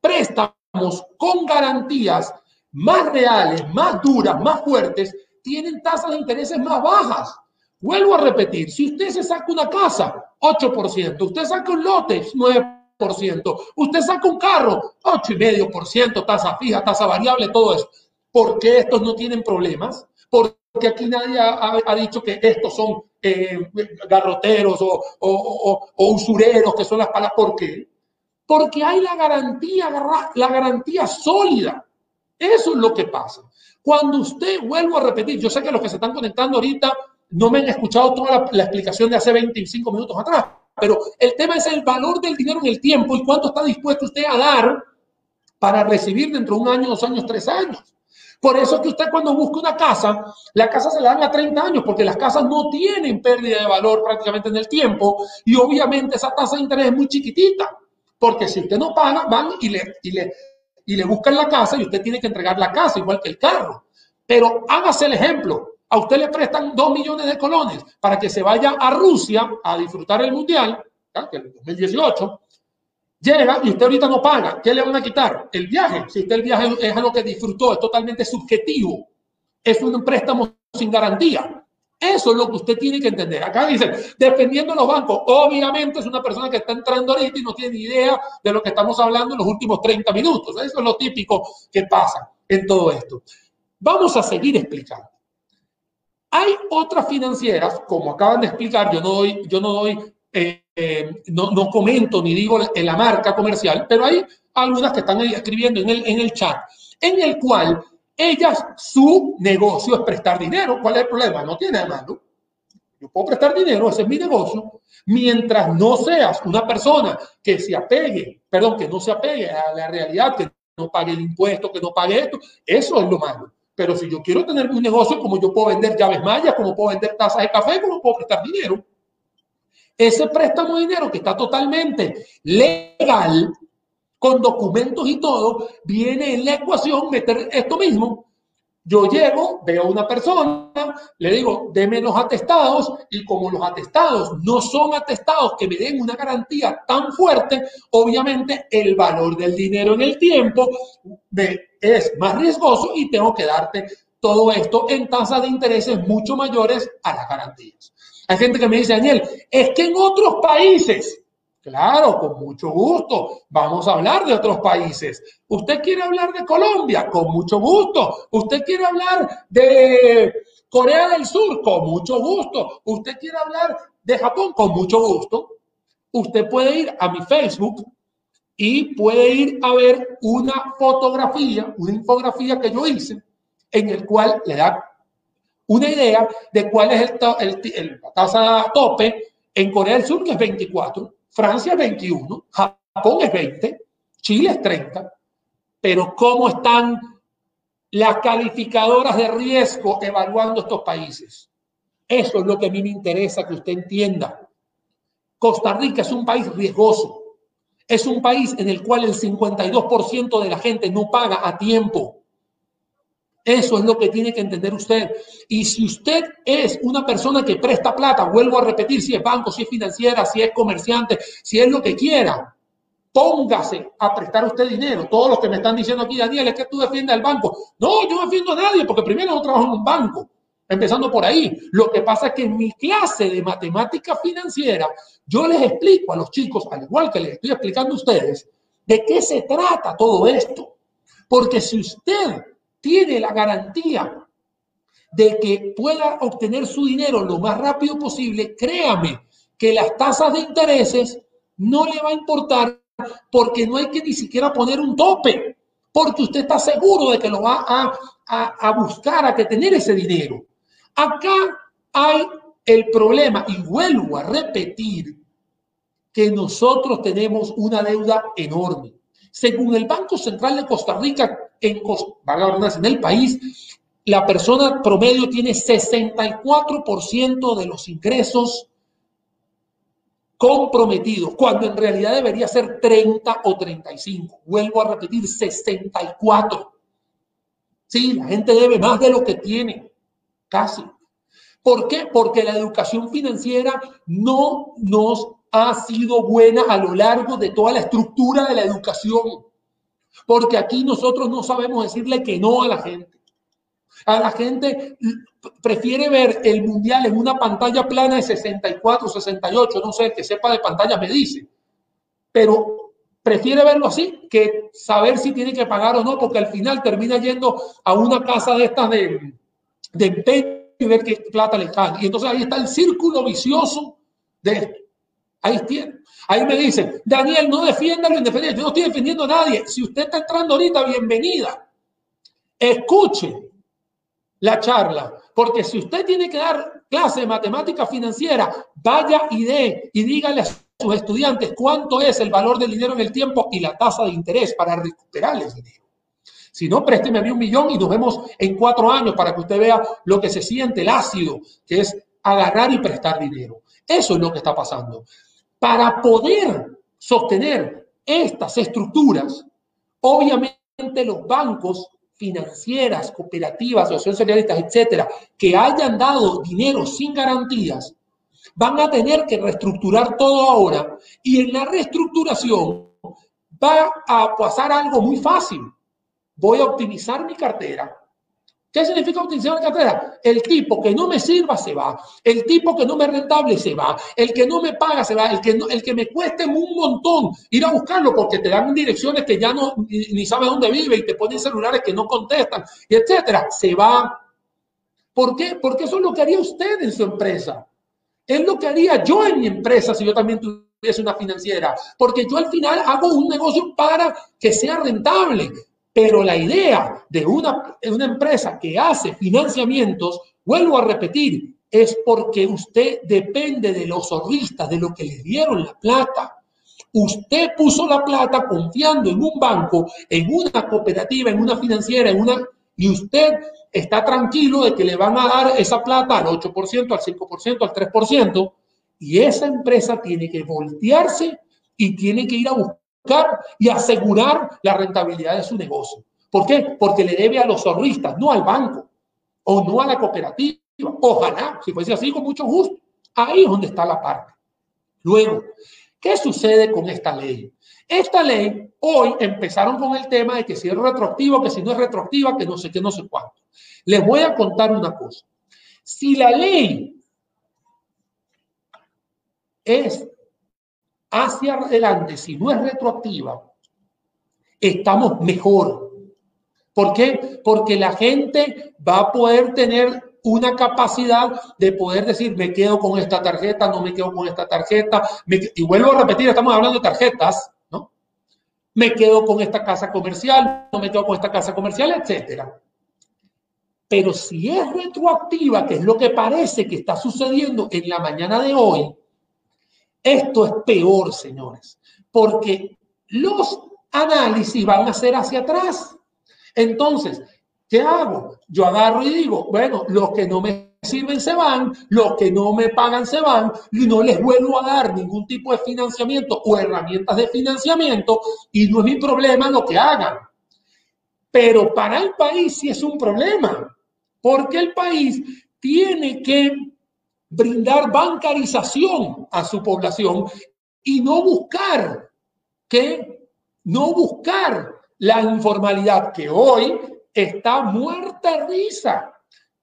préstamos con garantías más reales, más duras, más fuertes, tienen tasas de intereses más bajas. Vuelvo a repetir, si usted se saca una casa, 8%, usted saca un lote, 9%, usted saca un carro, 8,5%, tasa fija, tasa variable, todo eso. ¿Por qué estos no tienen problemas? Porque aquí nadie ha, dicho que estos son eh, garroteros o, usureros, que son las palabras. ¿Por qué? Porque hay la garantía, la garantía sólida. Eso es lo que pasa. Cuando usted, vuelvo a repetir, yo sé que los que se están conectando ahorita no me han escuchado toda la, explicación de hace 25 minutos atrás, pero el tema es el valor del dinero en el tiempo y cuánto está dispuesto usted a dar para recibir dentro de un año, dos años, tres años. Por eso es que usted cuando busca una casa, la casa se la dan a 30 años, porque las casas no tienen pérdida de valor prácticamente en el tiempo y obviamente esa tasa de interés es muy chiquitita, porque si usted no paga, van y le, y le, y le buscan la casa y usted tiene que entregar la casa, igual que el carro. Pero hágase el ejemplo, a usted le prestan dos millones de colones para que se vaya a Rusia a disfrutar el Mundial, que el 2018, llega y usted ahorita no paga, ¿qué le van a quitar? El viaje. Si usted el viaje es algo que disfrutó, es totalmente subjetivo, es un préstamo sin garantía. Eso es lo que usted tiene que entender. Acá dice, defendiendo los bancos, obviamente es una persona que está entrando ahorita y no tiene ni idea de lo que estamos hablando en los últimos 30 minutos. Eso es lo típico que pasa en todo esto. Vamos a seguir explicando. Hay otras financieras, como acaban de explicar, yo no doy, yo no doy, eh, eh, no, no, comento ni digo en la marca comercial, pero hay algunas que están escribiendo en el, en el chat, en el cual ellas, su negocio es prestar dinero. ¿Cuál es el problema? No tiene malo. Yo puedo prestar dinero, ese es mi negocio, mientras no seas una persona que se apegue, perdón, que no se apegue a la realidad, que no pague el impuesto, que no pague esto, eso es lo malo. Pero si yo quiero tener un negocio, como yo puedo vender llaves mayas, como puedo vender tazas de café, como puedo prestar dinero. Ese préstamo de dinero que está totalmente legal, con documentos y todo, viene en la ecuación meter esto mismo. Yo llego, veo a una persona, le digo, deme los atestados y como los atestados no son atestados que me den una garantía tan fuerte, obviamente el valor del dinero en el tiempo es más riesgoso y tengo que darte todo esto en tasas de intereses mucho mayores a las garantías. Hay gente que me dice, Daniel, es que en otros países Claro, con mucho gusto. Vamos a hablar de otros países. ¿Usted quiere hablar de Colombia? Con mucho gusto. ¿Usted quiere hablar de Corea del Sur? Con mucho gusto. ¿Usted quiere hablar de Japón? Con mucho gusto. Usted puede ir a mi Facebook y puede ir a ver una fotografía, una infografía que yo hice, en el cual le da una idea de cuál es el, la tasa tope en Corea del Sur, que es 24 Francia es 21, Japón es 20, Chile es 30, pero ¿cómo están las calificadoras de riesgo evaluando estos países? Eso es lo que a mí me interesa que usted entienda. Costa Rica es un país riesgoso. Es un país en el cual el 52% de la gente no paga a tiempo. Eso es lo que tiene que entender usted. Y si usted es una persona que presta plata, vuelvo a repetir, si es banco, si es financiera, si es comerciante, si es lo que quiera, póngase a prestar usted dinero. Todos los que me están diciendo aquí, Daniel, es que tú defiendes al banco. No, yo no defiendo a nadie porque primero no trabajo en un banco. Empezando por ahí. Lo que pasa es que en mi clase de matemática financiera, yo les explico a los chicos, al igual que les estoy explicando a ustedes, de qué se trata todo esto. Porque si usted tiene la garantía de que pueda obtener su dinero lo más rápido posible, créame que las tasas de intereses no le va a importar porque no hay que ni siquiera poner un tope, porque usted está seguro de que lo va a, a, buscar, a que tener ese dinero. Acá hay el problema, y vuelvo a repetir, que nosotros tenemos una deuda enorme. Según el Banco Central de Costa Rica, en, en el país, la persona promedio tiene 64% de los ingresos comprometidos, cuando en realidad debería ser 30 o 35. Vuelvo a repetir, 64. Sí, la gente debe más de lo que tiene, casi. ¿Por qué? Porque la educación financiera no nos ha sido buena a lo largo de toda la estructura de la educación. Porque aquí nosotros no sabemos decirle que no a la gente. A la gente prefiere ver el mundial en una pantalla plana de 64, 68, no sé, que sepa de pantalla me dice. Pero prefiere verlo así que saber si tiene que pagar o no, porque al final termina yendo a una casa de estas de, de empeño y ver qué plata le cae. Y entonces ahí está el círculo vicioso de esto. Ahí tiene. Ahí me dicen, Daniel, no defienda lo indefendible. Yo no estoy defendiendo a nadie. Si usted está entrando ahorita, bienvenida. Escuche la charla. Porque si usted tiene que dar clase de matemática financiera, vaya y dé y dígale a sus estudiantes cuánto es el valor del dinero en el tiempo y la tasa de interés para recuperarles dinero. Si no, présteme a mí un millón y nos vemos en cuatro años para que usted vea lo que se siente el ácido, que es agarrar y prestar dinero. Eso es lo que está pasando. Para poder sostener estas estructuras, obviamente los bancos financieras, cooperativas, asociaciones socialistas, etcétera, que hayan dado dinero sin garantías, van a tener que reestructurar todo ahora y en la reestructuración va a pasar algo muy fácil. Voy a optimizar mi cartera, ¿Qué significa optimización de cartera? El tipo que no me sirva se va, el tipo que no me rentable se va, el que no me paga se va, el que, no, el que me cueste un montón ir a buscarlo porque te dan direcciones que ya no ni, ni sabe dónde vive y te ponen celulares que no contestan, y etcétera, se va. ¿Por qué? Porque eso es lo que haría usted en su empresa. Es lo que haría yo en mi empresa si yo también tuviese una financiera. Porque yo al final hago un negocio para que sea rentable. Pero la idea de una, empresa que hace financiamientos, vuelvo a repetir, es porque usted depende de los ahorristas, de lo que le dieron la plata. Usted puso la plata confiando en un banco, en una cooperativa, en una financiera, en una y usted está tranquilo de que le van a dar esa plata al 8%, al 5%, al 3%, y esa empresa tiene que voltearse y tiene que ir a buscar y asegurar la rentabilidad de su negocio. ¿Por qué? Porque le debe a los ahorristas, no al banco o no a la cooperativa. Ojalá, si fuese así, con mucho gusto. Ahí es donde está la parte. Luego, ¿qué sucede con esta ley? Esta ley, hoy empezaron con el tema de que si es retroactiva, que si no es retroactiva, que no sé qué, no sé cuánto. Les voy a contar una cosa. Si la ley es hacia adelante, si no es retroactiva, estamos mejor. ¿Por qué? Porque la gente va a poder tener una capacidad de poder decir, me quedo con esta tarjeta, no me quedo con esta tarjeta. y vuelvo a repetir, estamos hablando de tarjetas, ¿no? Me quedo con esta casa comercial, no me quedo con esta casa comercial, etcétera. Pero si es retroactiva, que es lo que parece que está sucediendo en la mañana de hoy, esto es peor, señores, porque los análisis van a ser hacia atrás. Entonces, ¿qué hago? Yo agarro y digo, bueno, los que no me sirven se van, los que no me pagan se van y no les vuelvo a dar ningún tipo de financiamiento o herramientas de financiamiento y no es mi problema lo que hagan. Pero para el país sí es un problema, porque el país tiene que brindar bancarización a su población y no buscar que no buscar la informalidad que hoy está muerta risa.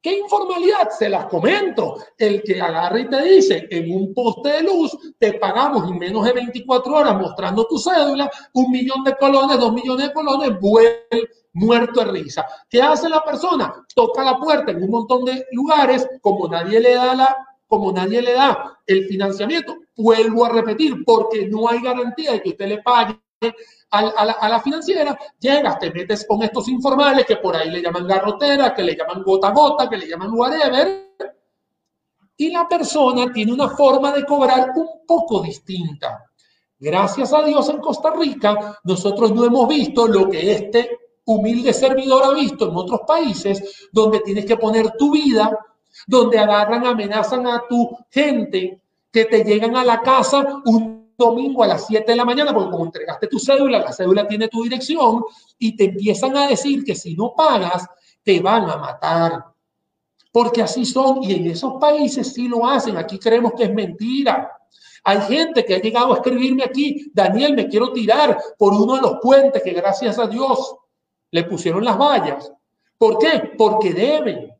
¿Qué informalidad? Se las comento. El que agarra y te dice, en un poste de luz te pagamos en menos de 24 horas mostrando tu cédula, un millón de colones, dos millones de colones, vuelve muerto de risa. ¿Qué hace la persona? Toca la puerta en un montón de lugares, como nadie le da la como nadie le da el financiamiento, vuelvo a repetir, porque no hay garantía de que usted le pague a, la, financiera, llegas, te metes con estos informales que por ahí le llaman garrotera, que le llaman gota a gota, que le llaman whatever, y la persona tiene una forma de cobrar un poco distinta. Gracias a Dios en Costa Rica, nosotros no hemos visto lo que este humilde servidor ha visto en otros países, donde tienes que poner tu vida donde agarran, amenazan a tu gente que te llegan a la casa un domingo a las 7 de la mañana, porque como entregaste tu cédula, la cédula tiene tu dirección, y te empiezan a decir que si no pagas, te van a matar. Porque así son, y en esos países sí lo hacen, aquí creemos que es mentira. Hay gente que ha llegado a escribirme aquí, Daniel, me quiero tirar por uno de los puentes que gracias a Dios le pusieron las vallas. ¿Por qué? Porque deben.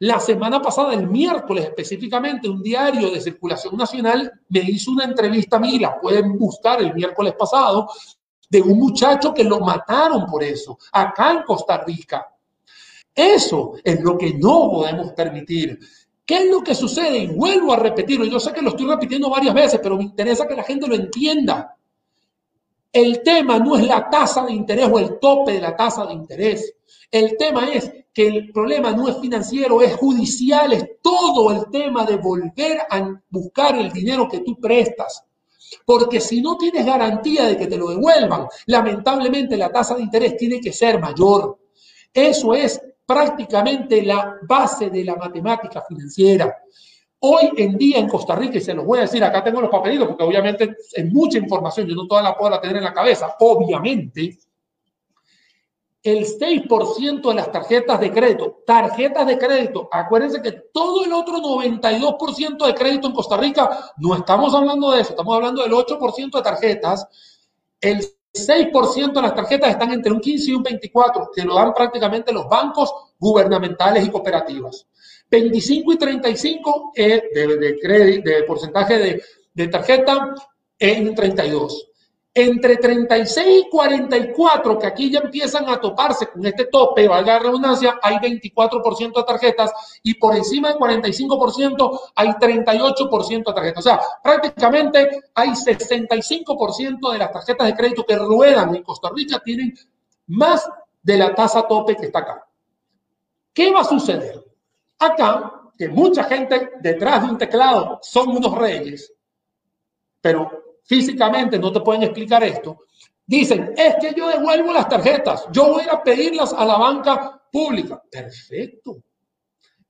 La semana pasada, el miércoles específicamente, un diario de circulación nacional me hizo una entrevista a mí, la pueden buscar el miércoles pasado, de un muchacho que lo mataron por eso, acá en Costa Rica. Eso es lo que no podemos permitir. ¿Qué es lo que sucede? Y vuelvo a repetirlo. Yo sé que lo estoy repitiendo varias veces, pero me interesa que la gente lo entienda. El tema no es la tasa de interés o el tope de la tasa de interés. El tema es que el problema no es financiero, es judicial, es todo el tema de volver a buscar el dinero que tú prestas. Porque si no tienes garantía de que te lo devuelvan, lamentablemente la tasa de interés tiene que ser mayor. Eso es prácticamente la base de la matemática financiera. Hoy en día en Costa Rica, y se los voy a decir, acá tengo los papelitos, porque obviamente es mucha información, yo no toda la puedo tener en la cabeza, obviamente, el 6% de las tarjetas de crédito, tarjetas de crédito, acuérdense que todo el otro 92% de crédito en Costa Rica, no estamos hablando de eso, estamos hablando del 8% de tarjetas, el 6% de las tarjetas están entre un 15 y un 24, que lo dan prácticamente los bancos gubernamentales y cooperativas. 25 y 35 es de, de, crédito, de porcentaje de, de tarjeta en 32. Entre 36 y 44, que aquí ya empiezan a toparse con este tope, valga la redundancia, hay 24% de tarjetas y por encima del 45% hay 38% de tarjetas. O sea, prácticamente hay 65% de las tarjetas de crédito que ruedan en Costa Rica tienen más de la tasa tope que está acá. ¿Qué va a suceder? Acá, que mucha gente detrás de un teclado son unos reyes, pero físicamente no te pueden explicar esto, dicen, es que yo devuelvo las tarjetas, yo voy a pedirlas a la banca pública. Perfecto.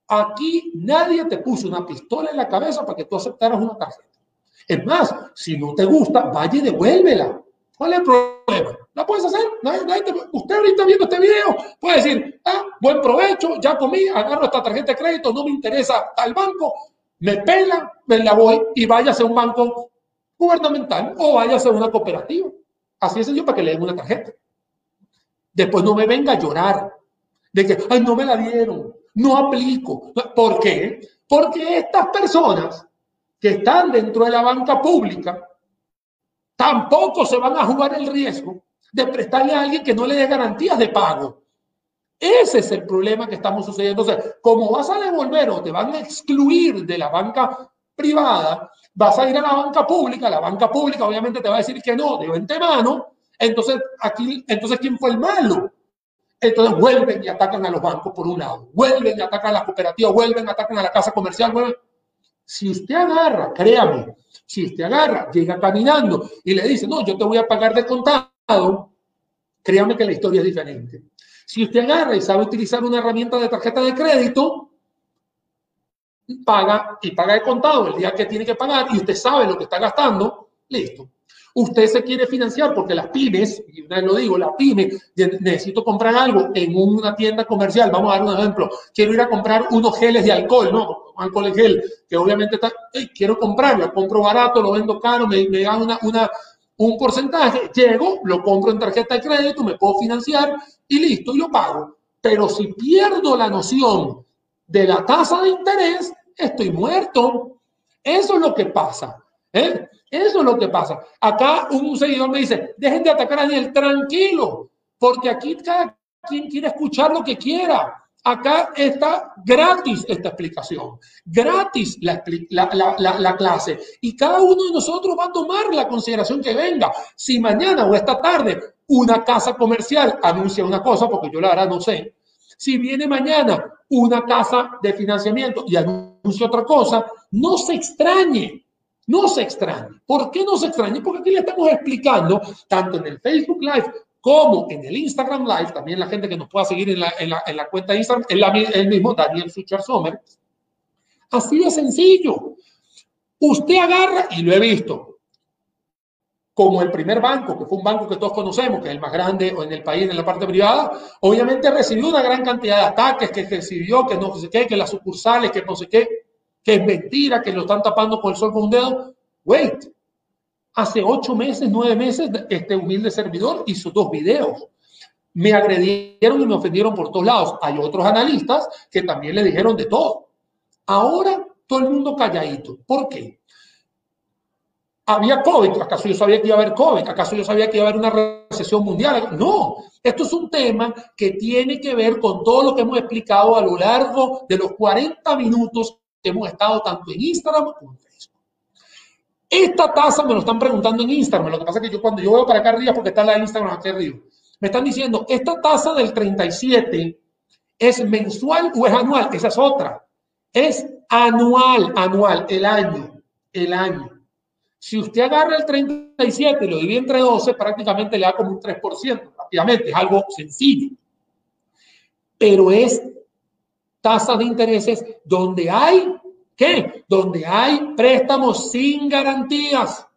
Aquí nadie te puso una pistola en la cabeza para que tú aceptaras una tarjeta. Es más, si no te gusta, vaya y devuélvela. ¿Cuál es el problema? ¿La puedes hacer? usted ahorita viendo este video puede decir, ah, buen provecho, ya comí, agarro esta tarjeta de crédito, no me interesa tal banco, me pela, me la voy y vaya a un banco gubernamental o vaya a una cooperativa. Así es yo para que le den una tarjeta. Después no me venga a llorar de que, ay, no me la dieron, no aplico. ¿Por qué? Porque estas personas que están dentro de la banca pública tampoco se van a jugar el riesgo de prestarle a alguien que no le dé garantías de pago. Ese es el problema que estamos sucediendo. Entonces, como vas a devolver o te van a excluir de la banca privada, vas a ir a la banca pública, la banca pública obviamente te va a decir que no, de antemano, entonces aquí, entonces ¿quién fue el malo? Entonces vuelven y atacan a los bancos por un lado, vuelven y atacan a las cooperativas, vuelven atacan a la casa comercial, vuelven. Si usted agarra, créame, si usted agarra, llega caminando y le dice, no, yo te voy a pagar de contado, créame que la historia es diferente. Si usted agarra y sabe utilizar una herramienta de tarjeta de crédito, paga y paga de contado el día que tiene que pagar y usted sabe lo que está gastando, listo. Usted se quiere financiar porque las pymes, y una vez lo digo, las pymes, necesito comprar algo en una tienda comercial, vamos a dar un ejemplo, quiero ir a comprar unos geles de alcohol, ¿no? Alcohol en gel, que obviamente está, quiero comprarlo, compro barato, lo vendo caro, me, me dan una, una, un porcentaje, llego, lo compro en tarjeta de crédito, me puedo financiar y listo, y lo pago. Pero si pierdo la noción de la tasa de interés, estoy muerto. Eso es lo que pasa. ¿eh? Eso es lo que pasa. Acá un seguidor me dice, dejen de atacar a Daniel, tranquilo, porque aquí cada quien quiere escuchar lo que quiera. Acá está gratis esta explicación, gratis la, la, la, clase. Y cada uno de nosotros va a tomar la consideración que venga. Si mañana o esta tarde una casa comercial anuncia una cosa, porque yo la verdad no sé, si viene mañana una casa de financiamiento y anuncia otra cosa, no se extrañe, no se extrañe. ¿Por qué no se extrañe? Porque aquí le estamos explicando, tanto en el Facebook Live como en el Instagram Live, también la gente que nos pueda seguir en la, en la, en la cuenta de Instagram, el mismo Daniel Sucher Sommer. Así de sencillo. Usted agarra, y lo he visto, como el primer banco, que fue un banco que todos conocemos, que es el más grande en el país, en la parte privada, obviamente recibió una gran cantidad de ataques, que recibió, que no sé qué, que las sucursales, que no sé qué, que es mentira, que lo están tapando con el sol con un dedo. Wait, hace ocho meses, nueve meses, este humilde servidor hizo dos videos. Me agredieron y me ofendieron por todos lados. Hay otros analistas que también le dijeron de todo. Ahora todo el mundo calladito. ¿Por qué? Había COVID, ¿acaso yo sabía que iba a haber COVID? ¿Acaso yo sabía que iba a haber una recesión mundial? No, esto es un tema que tiene que ver con todo lo que hemos explicado a lo largo de los 40 minutos que hemos estado tanto en Instagram como en Facebook. Esta tasa me lo están preguntando en Instagram, lo que pasa es que yo cuando yo veo para acá arriba, porque está la Instagram aquí arriba, me están diciendo, esta tasa del 37 es mensual o es anual, esa es otra, es anual, anual, el año, el año. Si usted agarra el 37 y lo divide entre 12, prácticamente le da como un 3%. Rápidamente, es algo sencillo. Pero es tasa de intereses donde hay, ¿qué? Donde hay préstamos sin garantías.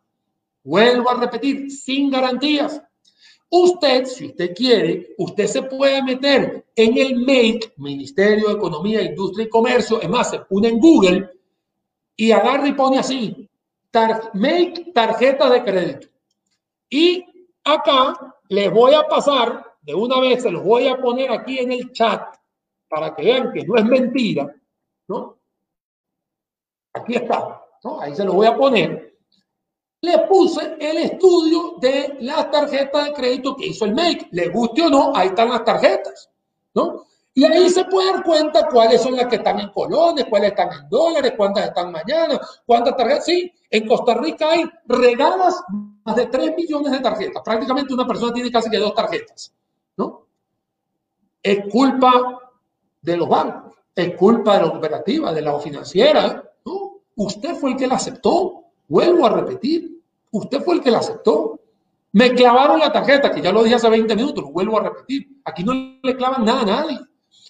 Vuelvo a repetir, sin garantías. Usted, si usted quiere, usted se puede meter en el MAKE, Ministerio de Economía, Industria y Comercio, es más, se pone en Google y agarra y pone así, make tarjeta de crédito. Y acá les voy a pasar, de una vez se los voy a poner aquí en el chat, para que vean que no es mentira, ¿no? Aquí está, ¿no? Ahí se lo voy a poner. Le puse el estudio de las tarjetas de crédito que hizo el MAKE. Le guste o no, ahí están las tarjetas, ¿no? Y ahí se puede dar cuenta cuáles son las que están en colones, cuáles están en dólares, cuántas están mañana, cuántas tarjetas. Sí, en Costa Rica hay regadas más de 3 millones de tarjetas. Prácticamente una persona tiene casi que dos tarjetas, ¿no? Es culpa de los bancos, es culpa de la cooperativa, de la financiera, ¿no? Usted fue el que la aceptó. Vuelvo a repetir, usted fue el que la aceptó. Me clavaron la tarjeta, que ya lo dije hace 20 minutos, lo vuelvo a repetir. Aquí no le clavan nada a nadie.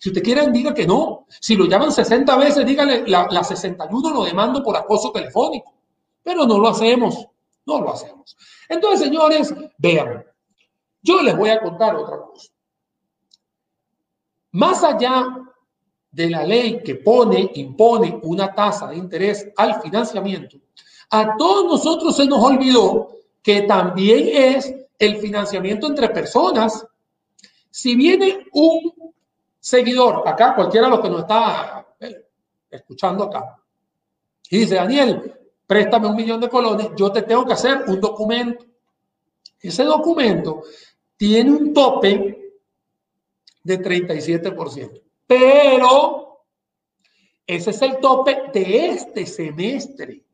Si usted quiere, diga que no. Si lo llaman 60 veces, dígale, la, la 61 lo demando por acoso telefónico. Pero no lo hacemos, no lo hacemos. Entonces, señores, vean, yo les voy a contar otra cosa. Más allá de la ley que pone, impone una tasa de interés al financiamiento, a todos nosotros se nos olvidó que también es el financiamiento entre personas. Si viene un seguidor acá, cualquiera de los que nos está eh, escuchando acá, y dice, Daniel, préstame un millón de colones, yo te tengo que hacer un documento. Ese documento tiene un tope de 37%, pero ese es el tope de este semestre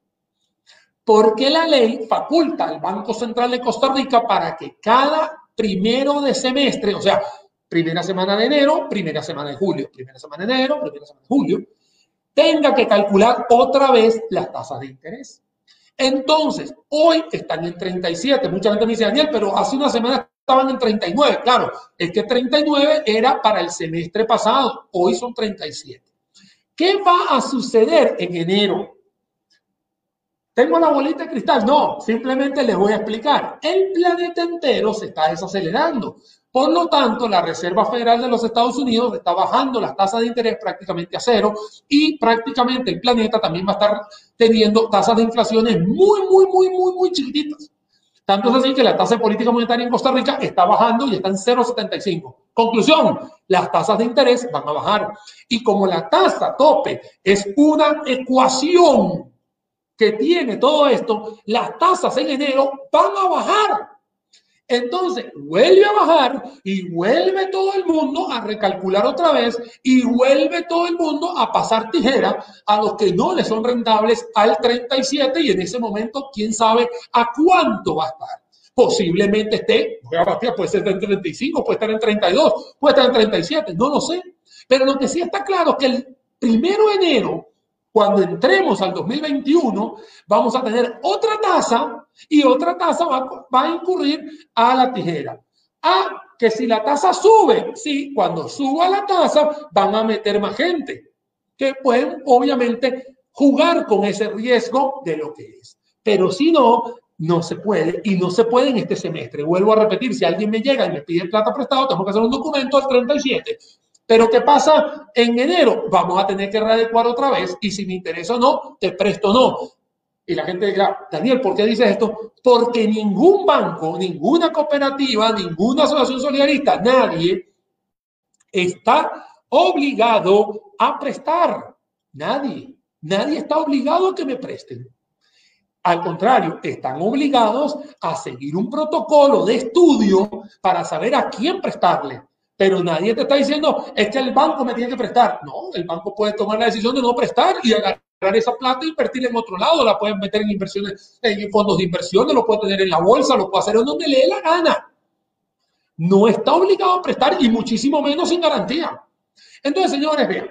porque la ley faculta al Banco Central de Costa Rica para que cada primero de semestre, o sea, primera semana de enero, primera semana de julio, primera semana de enero, primera semana de julio, tenga que calcular otra vez las tasas de interés. Entonces, hoy están en 37. Mucha gente me dice, Daniel, pero hace una semana estaban en 39. Claro, es que 39 era para el semestre pasado. Hoy son 37. ¿Qué va a suceder en enero? ¿Tengo la bolita de cristal? No, simplemente les voy a explicar. El planeta entero se está desacelerando. Por lo tanto, la Reserva Federal de los Estados Unidos está bajando las tasas de interés prácticamente a cero y prácticamente el planeta también va a estar teniendo tasas de inflaciones muy, muy, muy, muy, muy chiquititas. Tanto es así que la tasa política monetaria en Costa Rica está bajando y está en 0,75. Conclusión, las tasas de interés van a bajar. Y como la tasa tope es una ecuación que tiene todo esto, las tasas en enero van a bajar. Entonces vuelve a bajar y vuelve todo el mundo a recalcular otra vez y vuelve todo el mundo a pasar tijera a los que no le son rentables al 37 y en ese momento quién sabe a cuánto va a estar. Posiblemente esté, puede ser en 35, puede estar en 32, puede estar en 37, no lo sé. Pero lo que sí está claro es que el primero de enero cuando entremos al 2021, vamos a tener otra tasa y otra tasa va, a incurrir a la tijera. Ah, que si la tasa sube, sí, cuando suba la tasa van a meter más gente, que pueden obviamente jugar con ese riesgo de lo que es. Pero si no, no se puede y no se puede en este semestre. Vuelvo a repetir, si alguien me llega y me pide plata prestado, tengo que hacer un documento al 37 pero ¿qué pasa en enero? Vamos a tener que readecuar otra vez y si me interesa o no, te presto o no. Y la gente dirá, Daniel, ¿por qué dices esto? Porque ningún banco, ninguna cooperativa, ninguna asociación solidarista, nadie está obligado a prestar. Nadie. Nadie está obligado a que me presten. Al contrario, están obligados a seguir un protocolo de estudio para saber a quién prestarle. Pero nadie te está diciendo, es que el banco me tiene que prestar. No, el banco puede tomar la decisión de no prestar y agarrar esa plata e invertir en otro lado. La pueden meter en inversiones, en fondos de inversión, lo puede tener en la bolsa, lo puede hacer en donde le dé la gana. No está obligado a prestar y muchísimo menos sin garantía. Entonces, señores, vean,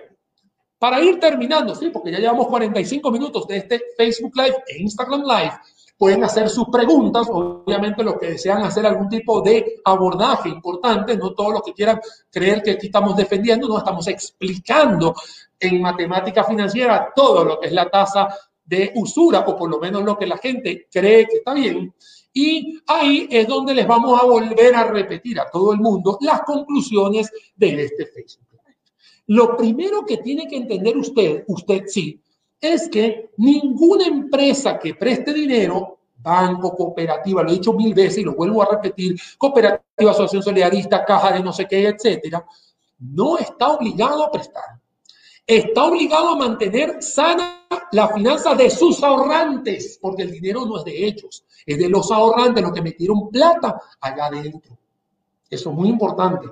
para ir terminando, sí, porque ya llevamos 45 minutos de este Facebook Live e Instagram Live, pueden hacer sus preguntas, obviamente los que desean hacer algún tipo de abordaje importante, no todos los que quieran creer que aquí estamos defendiendo, no estamos explicando en matemática financiera todo lo que es la tasa de usura, o por lo menos lo que la gente cree que está bien. Y ahí es donde les vamos a volver a repetir a todo el mundo las conclusiones de este Facebook. Lo primero que tiene que entender usted, usted sí, es que ninguna empresa que preste dinero, banco, cooperativa, lo he dicho mil veces y lo vuelvo a repetir, cooperativa, asociación solidarista, caja de no sé qué, etcétera, no está obligado a prestar. Está obligado a mantener sana la finanza de sus ahorrantes, porque el dinero no es de ellos, es de los ahorrantes, los que metieron plata allá adentro. Eso es muy importante.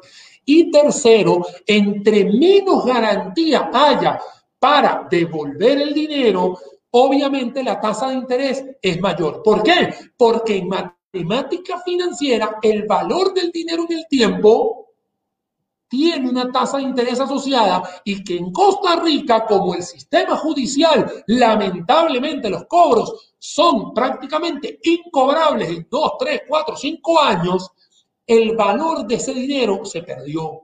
Y tercero, entre menos garantía haya para devolver el dinero, obviamente la tasa de interés es mayor. ¿Por qué? Porque en matemática financiera el valor del dinero en el tiempo tiene una tasa de interés asociada y que en Costa Rica, como el sistema judicial, lamentablemente los cobros son prácticamente incobrables en 2, 3, 4, 5 años, el valor de ese dinero se perdió.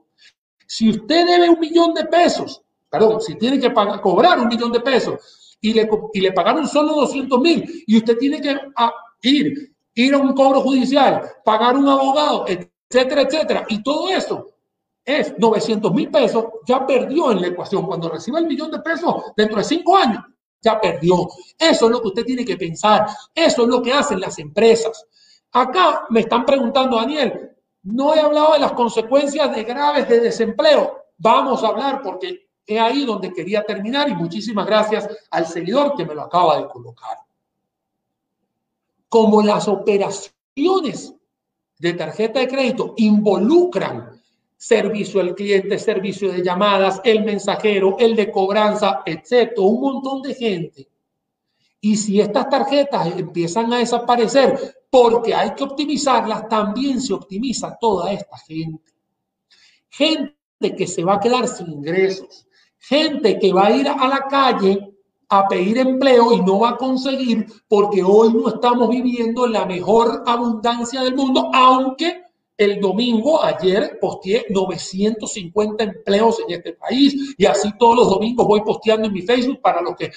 Si usted debe un millón de pesos, perdón, si tiene que cobrar un millón de pesos y le, y le pagaron solo 200 mil y usted tiene que ah, ir, ir a un cobro judicial, pagar un abogado, etcétera, etcétera, y todo eso es 900 mil pesos, ya perdió en la ecuación. Cuando reciba el millón de pesos dentro de cinco años, ya perdió. Eso es lo que usted tiene que pensar. Eso es lo que hacen las empresas. Acá me están preguntando, Daniel, no he hablado de las consecuencias graves de desempleo. Vamos a hablar porque es ahí donde quería terminar y muchísimas gracias al seguidor que me lo acaba de colocar. Como las operaciones de tarjeta de crédito involucran servicio al cliente, servicio de llamadas, el mensajero, el de cobranza, etcétera, un montón de gente. Y si estas tarjetas empiezan a desaparecer porque hay que optimizarlas, también se optimiza toda esta gente. Gente que se va a quedar sin ingresos, gente que va a ir a la calle a pedir empleo y no va a conseguir porque hoy no estamos viviendo la mejor abundancia del mundo, aunque el domingo, ayer, posteé 950 empleos en este país y así todos los domingos voy posteando en mi Facebook para los que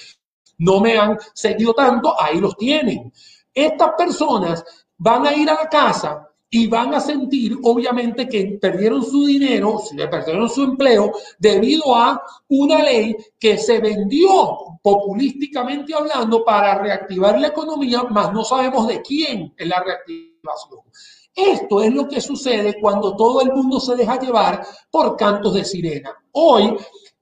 no me han seguido tanto, ahí los tienen. Estas personas van a ir a la casa y van a sentir, obviamente, que perdieron su dinero, perdieron su empleo, debido a una ley que se vendió populísticamente hablando para reactivar la economía, más no sabemos de quién es la reactivación. Esto es lo que sucede cuando todo el mundo se deja llevar por cantos de sirena. Hoy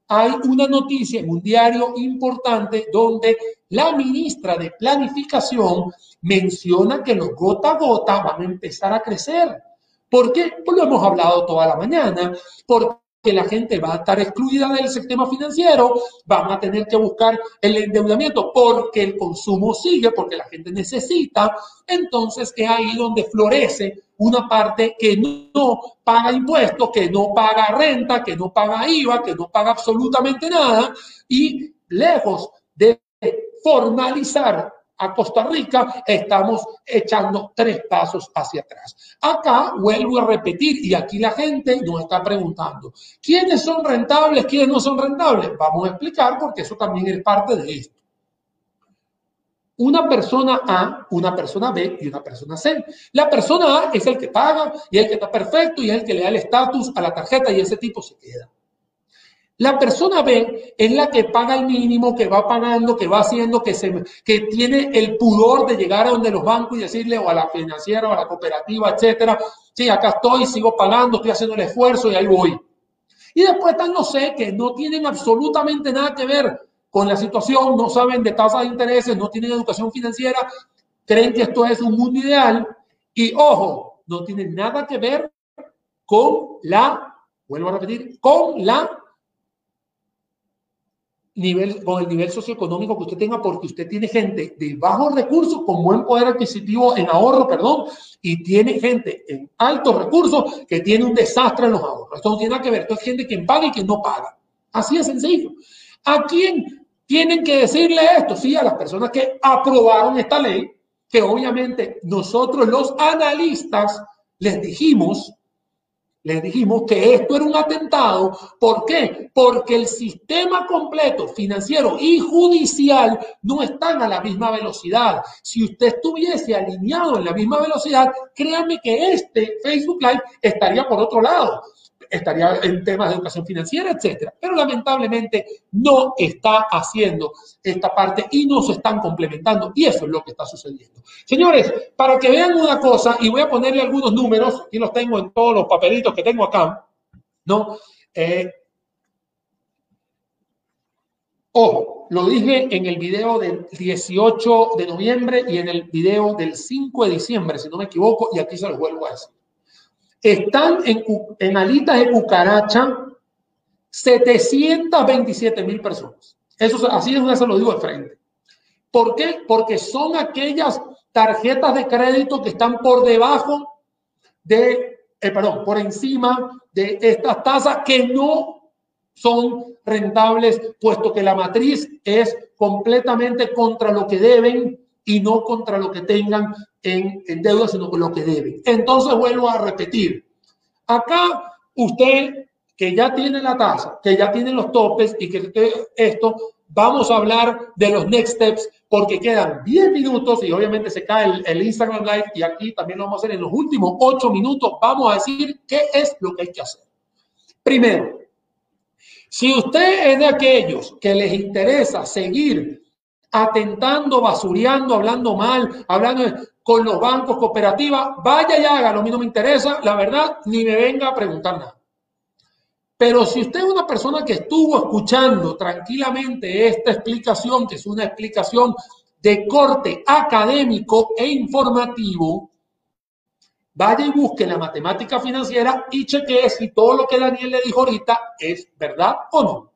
hay una noticia en un diario importante donde la ministra de Planificación menciona que los gota a gota van a empezar a crecer. ¿Por qué? Pues lo hemos hablado toda la mañana. Que la gente va a estar excluida del sistema financiero, van a tener que buscar el endeudamiento porque el consumo sigue, porque la gente necesita, entonces es ahí donde florece una parte que no paga impuestos, que no paga renta, que no paga IVA, que no paga absolutamente nada y lejos de formalizar a Costa Rica, estamos echando tres pasos hacia atrás. Acá vuelvo a repetir y aquí la gente nos está preguntando, ¿quiénes son rentables, quiénes no son rentables? Vamos a explicar porque eso también es parte de esto. Una persona A, una persona B y una persona C. La persona A es el que paga y el que está perfecto y es el que le da el estatus a la tarjeta y ese tipo se queda. La persona B es la que paga el mínimo, que va pagando, que va haciendo, que, se, que tiene el pudor de llegar a donde los bancos y decirle o a la financiera o a la cooperativa, etcétera, sí, acá estoy, sigo pagando, estoy haciendo el esfuerzo y ahí voy. Y después están los C que no tienen absolutamente nada que ver con la situación, no saben de tasas de intereses, no tienen educación financiera, creen que esto es un mundo ideal y ojo, no tienen nada que ver con la, vuelvo a repetir, con la nivel, con el nivel socioeconómico que usted tenga, porque usted tiene gente de bajos recursos con buen poder adquisitivo en ahorro, perdón, y tiene gente en altos recursos que tiene un desastre en los ahorros. Esto no tiene nada que ver, esto es gente que paga y quien no paga. Así de sencillo. ¿A quién tienen que decirle esto? Sí, a las personas que aprobaron esta ley, que obviamente nosotros los analistas les dijimos les dijimos que esto era un atentado. ¿Por qué? Porque el sistema completo financiero y judicial no están a la misma velocidad. Si usted estuviese alineado en la misma velocidad, créanme que este Facebook Live estaría por otro lado estaría en temas de educación financiera, etcétera. Pero lamentablemente no está haciendo esta parte y no se están complementando y eso es lo que está sucediendo. Señores, para que vean una cosa y voy a ponerle algunos números, aquí los tengo en todos los papelitos que tengo acá, ¿no? Eh, ojo, lo dije en el video del 18 de noviembre y en el video del 5 de diciembre, si no me equivoco, y aquí se los vuelvo a decir. Están en, alitas de cucaracha 727 mil personas. Eso así es, eso lo digo de frente. ¿Por qué? Porque son aquellas tarjetas de crédito que están por debajo de, eh, perdón, por encima de estas tasas que no son rentables, puesto que la matriz es completamente contra lo que deben y no contra lo que tengan en, en deuda, sino con lo que deben. Entonces vuelvo a repetir. Acá usted que ya tiene la tasa, que ya tiene los topes y que esto, vamos a hablar de los next steps porque quedan 10 minutos y obviamente se cae el, Instagram Live y aquí también lo vamos a hacer en los últimos 8 minutos. Vamos a decir qué es lo que hay que hacer. Primero, si usted es de aquellos que les interesa seguir atentando, basureando, hablando mal, hablando con los bancos cooperativas, vaya y hágalo. A mí no me interesa, la verdad, ni me venga a preguntar nada. Pero si usted es una persona que estuvo escuchando tranquilamente esta explicación, que es una explicación de corte académico e informativo, vaya y busque la matemática financiera y chequee si todo lo que Daniel le dijo ahorita es verdad o no.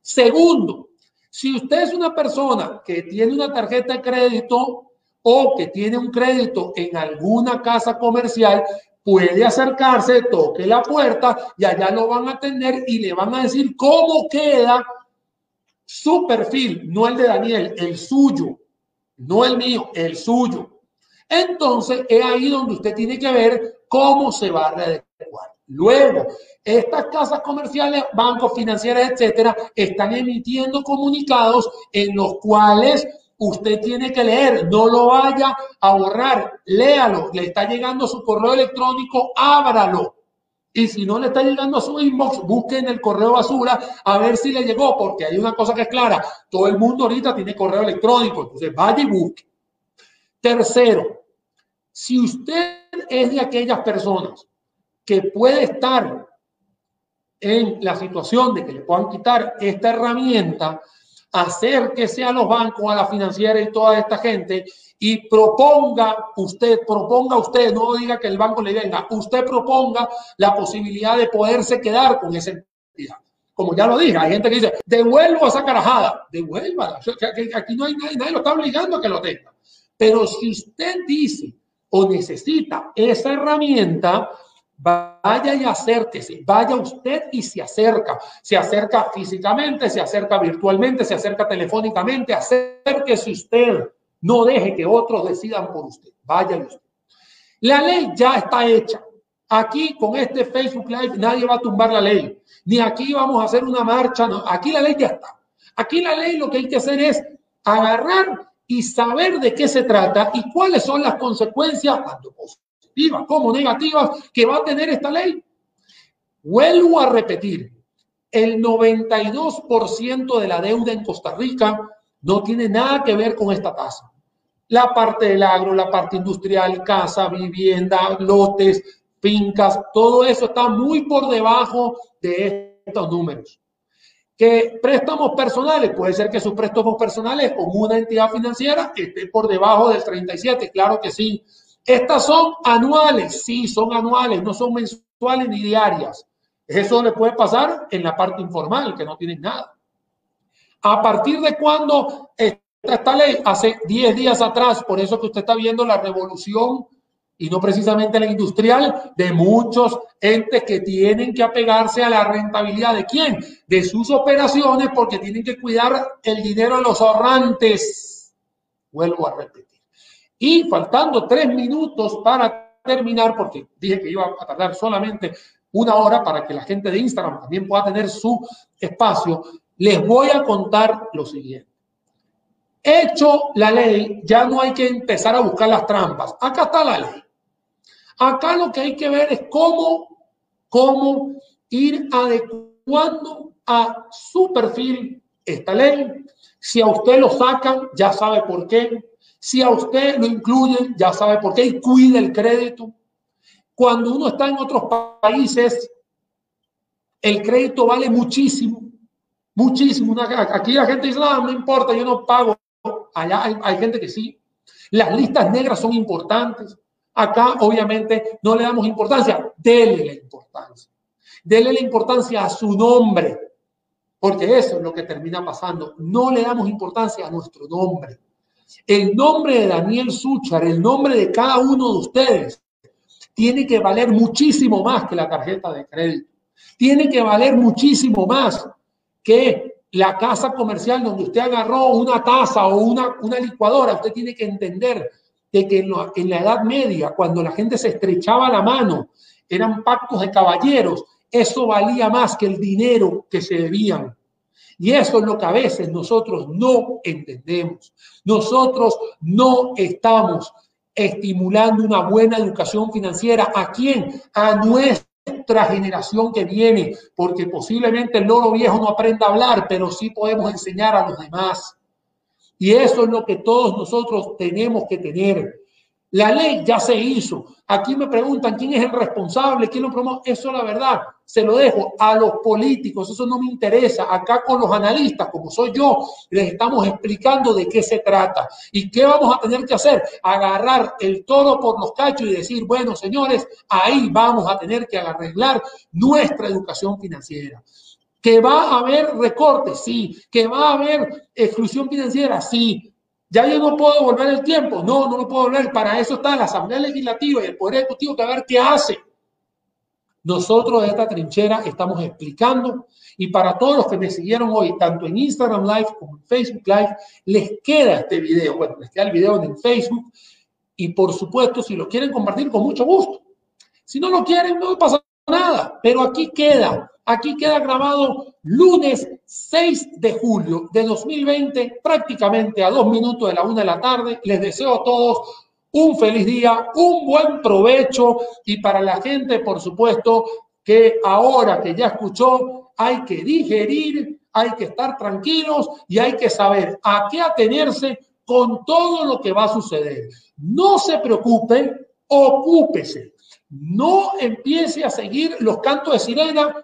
Segundo, si usted es una persona que tiene una tarjeta de crédito o que tiene un crédito en alguna casa comercial, puede acercarse, toque la puerta y allá lo van a atender y le van a decir cómo queda su perfil, no el de Daniel, el suyo, no el mío, el suyo. Entonces es ahí donde usted tiene que ver cómo se va a readecuar. Luego, estas casas comerciales, bancos financieros, etcétera, están emitiendo comunicados en los cuales usted tiene que leer, no lo vaya a borrar, léalo, le está llegando su correo electrónico, ábralo. Y si no le está llegando a su inbox, busque en el correo basura a ver si le llegó, porque hay una cosa que es clara, todo el mundo ahorita tiene correo electrónico, entonces vaya y busque. Tercero, si usted es de aquellas personas que puede estar en la situación de que le puedan quitar esta herramienta, acérquese a los bancos, a la financiera y toda esta gente y proponga usted, proponga usted, no diga que el banco le venga, usted proponga la posibilidad de poderse quedar con esa entidad. Como ya lo dije, hay gente que dice, devuelvo esa carajada, devuélvala. Aquí no hay nadie, nadie lo está obligando a que lo tenga. Pero si usted dice o necesita esa herramienta, Vaya y acérquese, vaya usted y se acerca. Se acerca físicamente, se acerca virtualmente, se acerca telefónicamente, acérquese usted. No deje que otros decidan por usted. Vaya usted. La ley ya está hecha. Aquí con este Facebook Live nadie va a tumbar la ley. Ni aquí vamos a hacer una marcha. No. Aquí la ley ya está. Aquí la ley lo que hay que hacer es agarrar y saber de qué se trata y cuáles son las consecuencias, como negativas que va a tener esta ley. Vuelvo a repetir, el 92% de la deuda en Costa Rica no tiene nada que ver con esta tasa. La parte del agro, la parte industrial, casa, vivienda, lotes, fincas, todo eso está muy por debajo de estos números. Que préstamos personales, puede ser que sus préstamos personales con una entidad financiera esté por debajo del 37, claro que sí. Estas son anuales, sí, son anuales, no son mensuales ni diarias. Eso le puede pasar en la parte informal, que no tienen nada. ¿A partir de cuándo esta ley? Hace 10 días atrás, por eso que usted está viendo la revolución y no precisamente la industrial de muchos entes que tienen que apegarse a la rentabilidad de quién? De sus operaciones porque tienen que cuidar el dinero de los ahorrantes. Vuelvo a repetir. Y faltando tres minutos para terminar, porque dije que iba a tardar solamente una hora para que la gente de Instagram también pueda tener su espacio, les voy a contar lo siguiente. Hecho la ley, ya no hay que empezar a buscar las trampas. Acá está la ley. Acá lo que hay que ver es cómo, cómo ir adecuando a su perfil esta ley. Si a usted lo sacan, ya sabe por qué. Si a usted lo incluyen, ya sabe por qué y cuida el crédito. Cuando uno está en otros países, El crédito vale muchísimo, muchísimo. Aquí la gente dice, no, no importa, yo no pago. Allá hay, hay gente que sí. Las listas negras son importantes. Acá, obviamente, no le damos importancia. Dele la importancia. Dele la importancia a su nombre. Porque eso es lo que termina pasando. No le damos importancia a nuestro nombre. El nombre de Daniel Suchar, el nombre de cada uno de ustedes, tiene que valer muchísimo más que la tarjeta de crédito. Tiene que valer muchísimo más que la casa comercial donde usted agarró una taza o una, una licuadora. Usted tiene que entender de que en, en la Edad Media, cuando la gente se estrechaba la mano, eran pactos de caballeros, eso valía más que el dinero que se debían. Y eso es lo que a veces nosotros no entendemos. Nosotros no estamos estimulando una buena educación financiera. ¿A quién? A nuestra generación que viene, porque posiblemente el loro viejo no aprenda a hablar, pero sí podemos enseñar a los demás. Y eso es lo que todos nosotros tenemos que tener. La ley ya se hizo. Aquí me preguntan quién es el responsable, quién lo promueve. Eso es la verdad. Se lo dejo a los políticos. Eso no me interesa. Acá con los analistas, como soy yo, les estamos explicando de qué se trata y qué vamos a tener que hacer. Agarrar el toro por los cachos y decir, bueno, señores, ahí vamos a tener que arreglar nuestra educación financiera. Que va a haber recortes, sí. Que va a haber exclusión financiera, sí ya yo no puedo volver el tiempo. No, no lo puedo volver. Para eso está la Asamblea Legislativa y el Poder Ejecutivo que a ver qué hace. Nosotros de esta trinchera estamos explicando y para todos los que me siguieron hoy, tanto en Instagram Live como en Facebook Live, les queda este video. Bueno, les queda el video en Facebook y por supuesto, si lo quieren compartir, con mucho gusto. Si no lo quieren, no pasa nada, pero aquí queda Aquí queda grabado lunes 6 de julio de 2020, prácticamente a dos minutos de la una de la tarde. Les deseo a todos un feliz día, un buen provecho y para la gente, por supuesto, que ahora que ya escuchó, hay que digerir, hay que estar tranquilos y hay que saber a qué atenerse con todo lo que va a suceder. No se preocupe, ocúpese. No empiece a seguir los cantos de sirena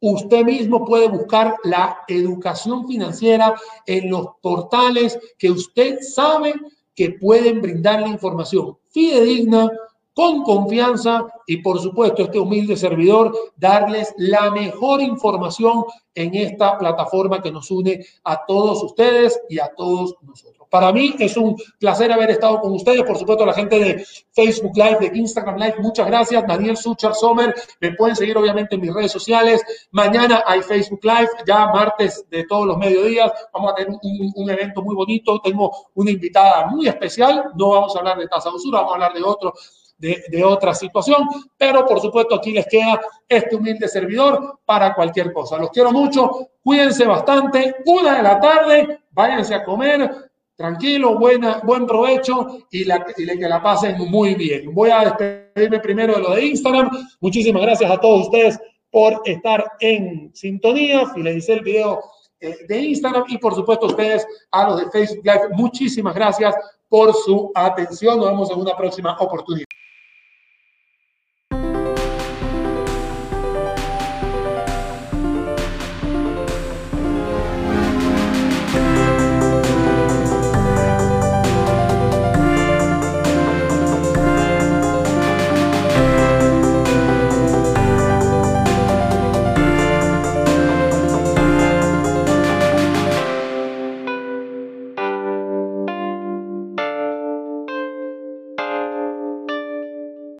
Usted mismo puede buscar la educación financiera en los portales que usted sabe que pueden brindar la información fidedigna, con confianza y por supuesto este humilde servidor darles la mejor información en esta plataforma que nos une a todos ustedes y a todos nosotros. Para mí es un placer haber estado con ustedes, por supuesto, la gente de Facebook Live, de Instagram Live, muchas gracias. Daniel Suchar Sommer, me pueden seguir obviamente en mis redes sociales. Mañana hay Facebook Live, ya martes de todos los mediodías. Vamos a tener un, evento muy bonito. Tengo una invitada muy especial. No vamos a hablar de tasa de usura, vamos a hablar de otro de, de, otra situación, pero por supuesto aquí les queda este humilde servidor para cualquier cosa. Los quiero mucho, cuídense bastante, una de la tarde, váyanse a comer, tranquilo, buena, buen provecho y, la, que la pasen muy bien. Voy a despedirme primero de lo de Instagram. Muchísimas gracias a todos ustedes por estar en sintonía. Finalicé el video eh, de Instagram y por supuesto ustedes a los de Facebook Live. Muchísimas gracias por su atención. Nos vemos en una próxima oportunidad.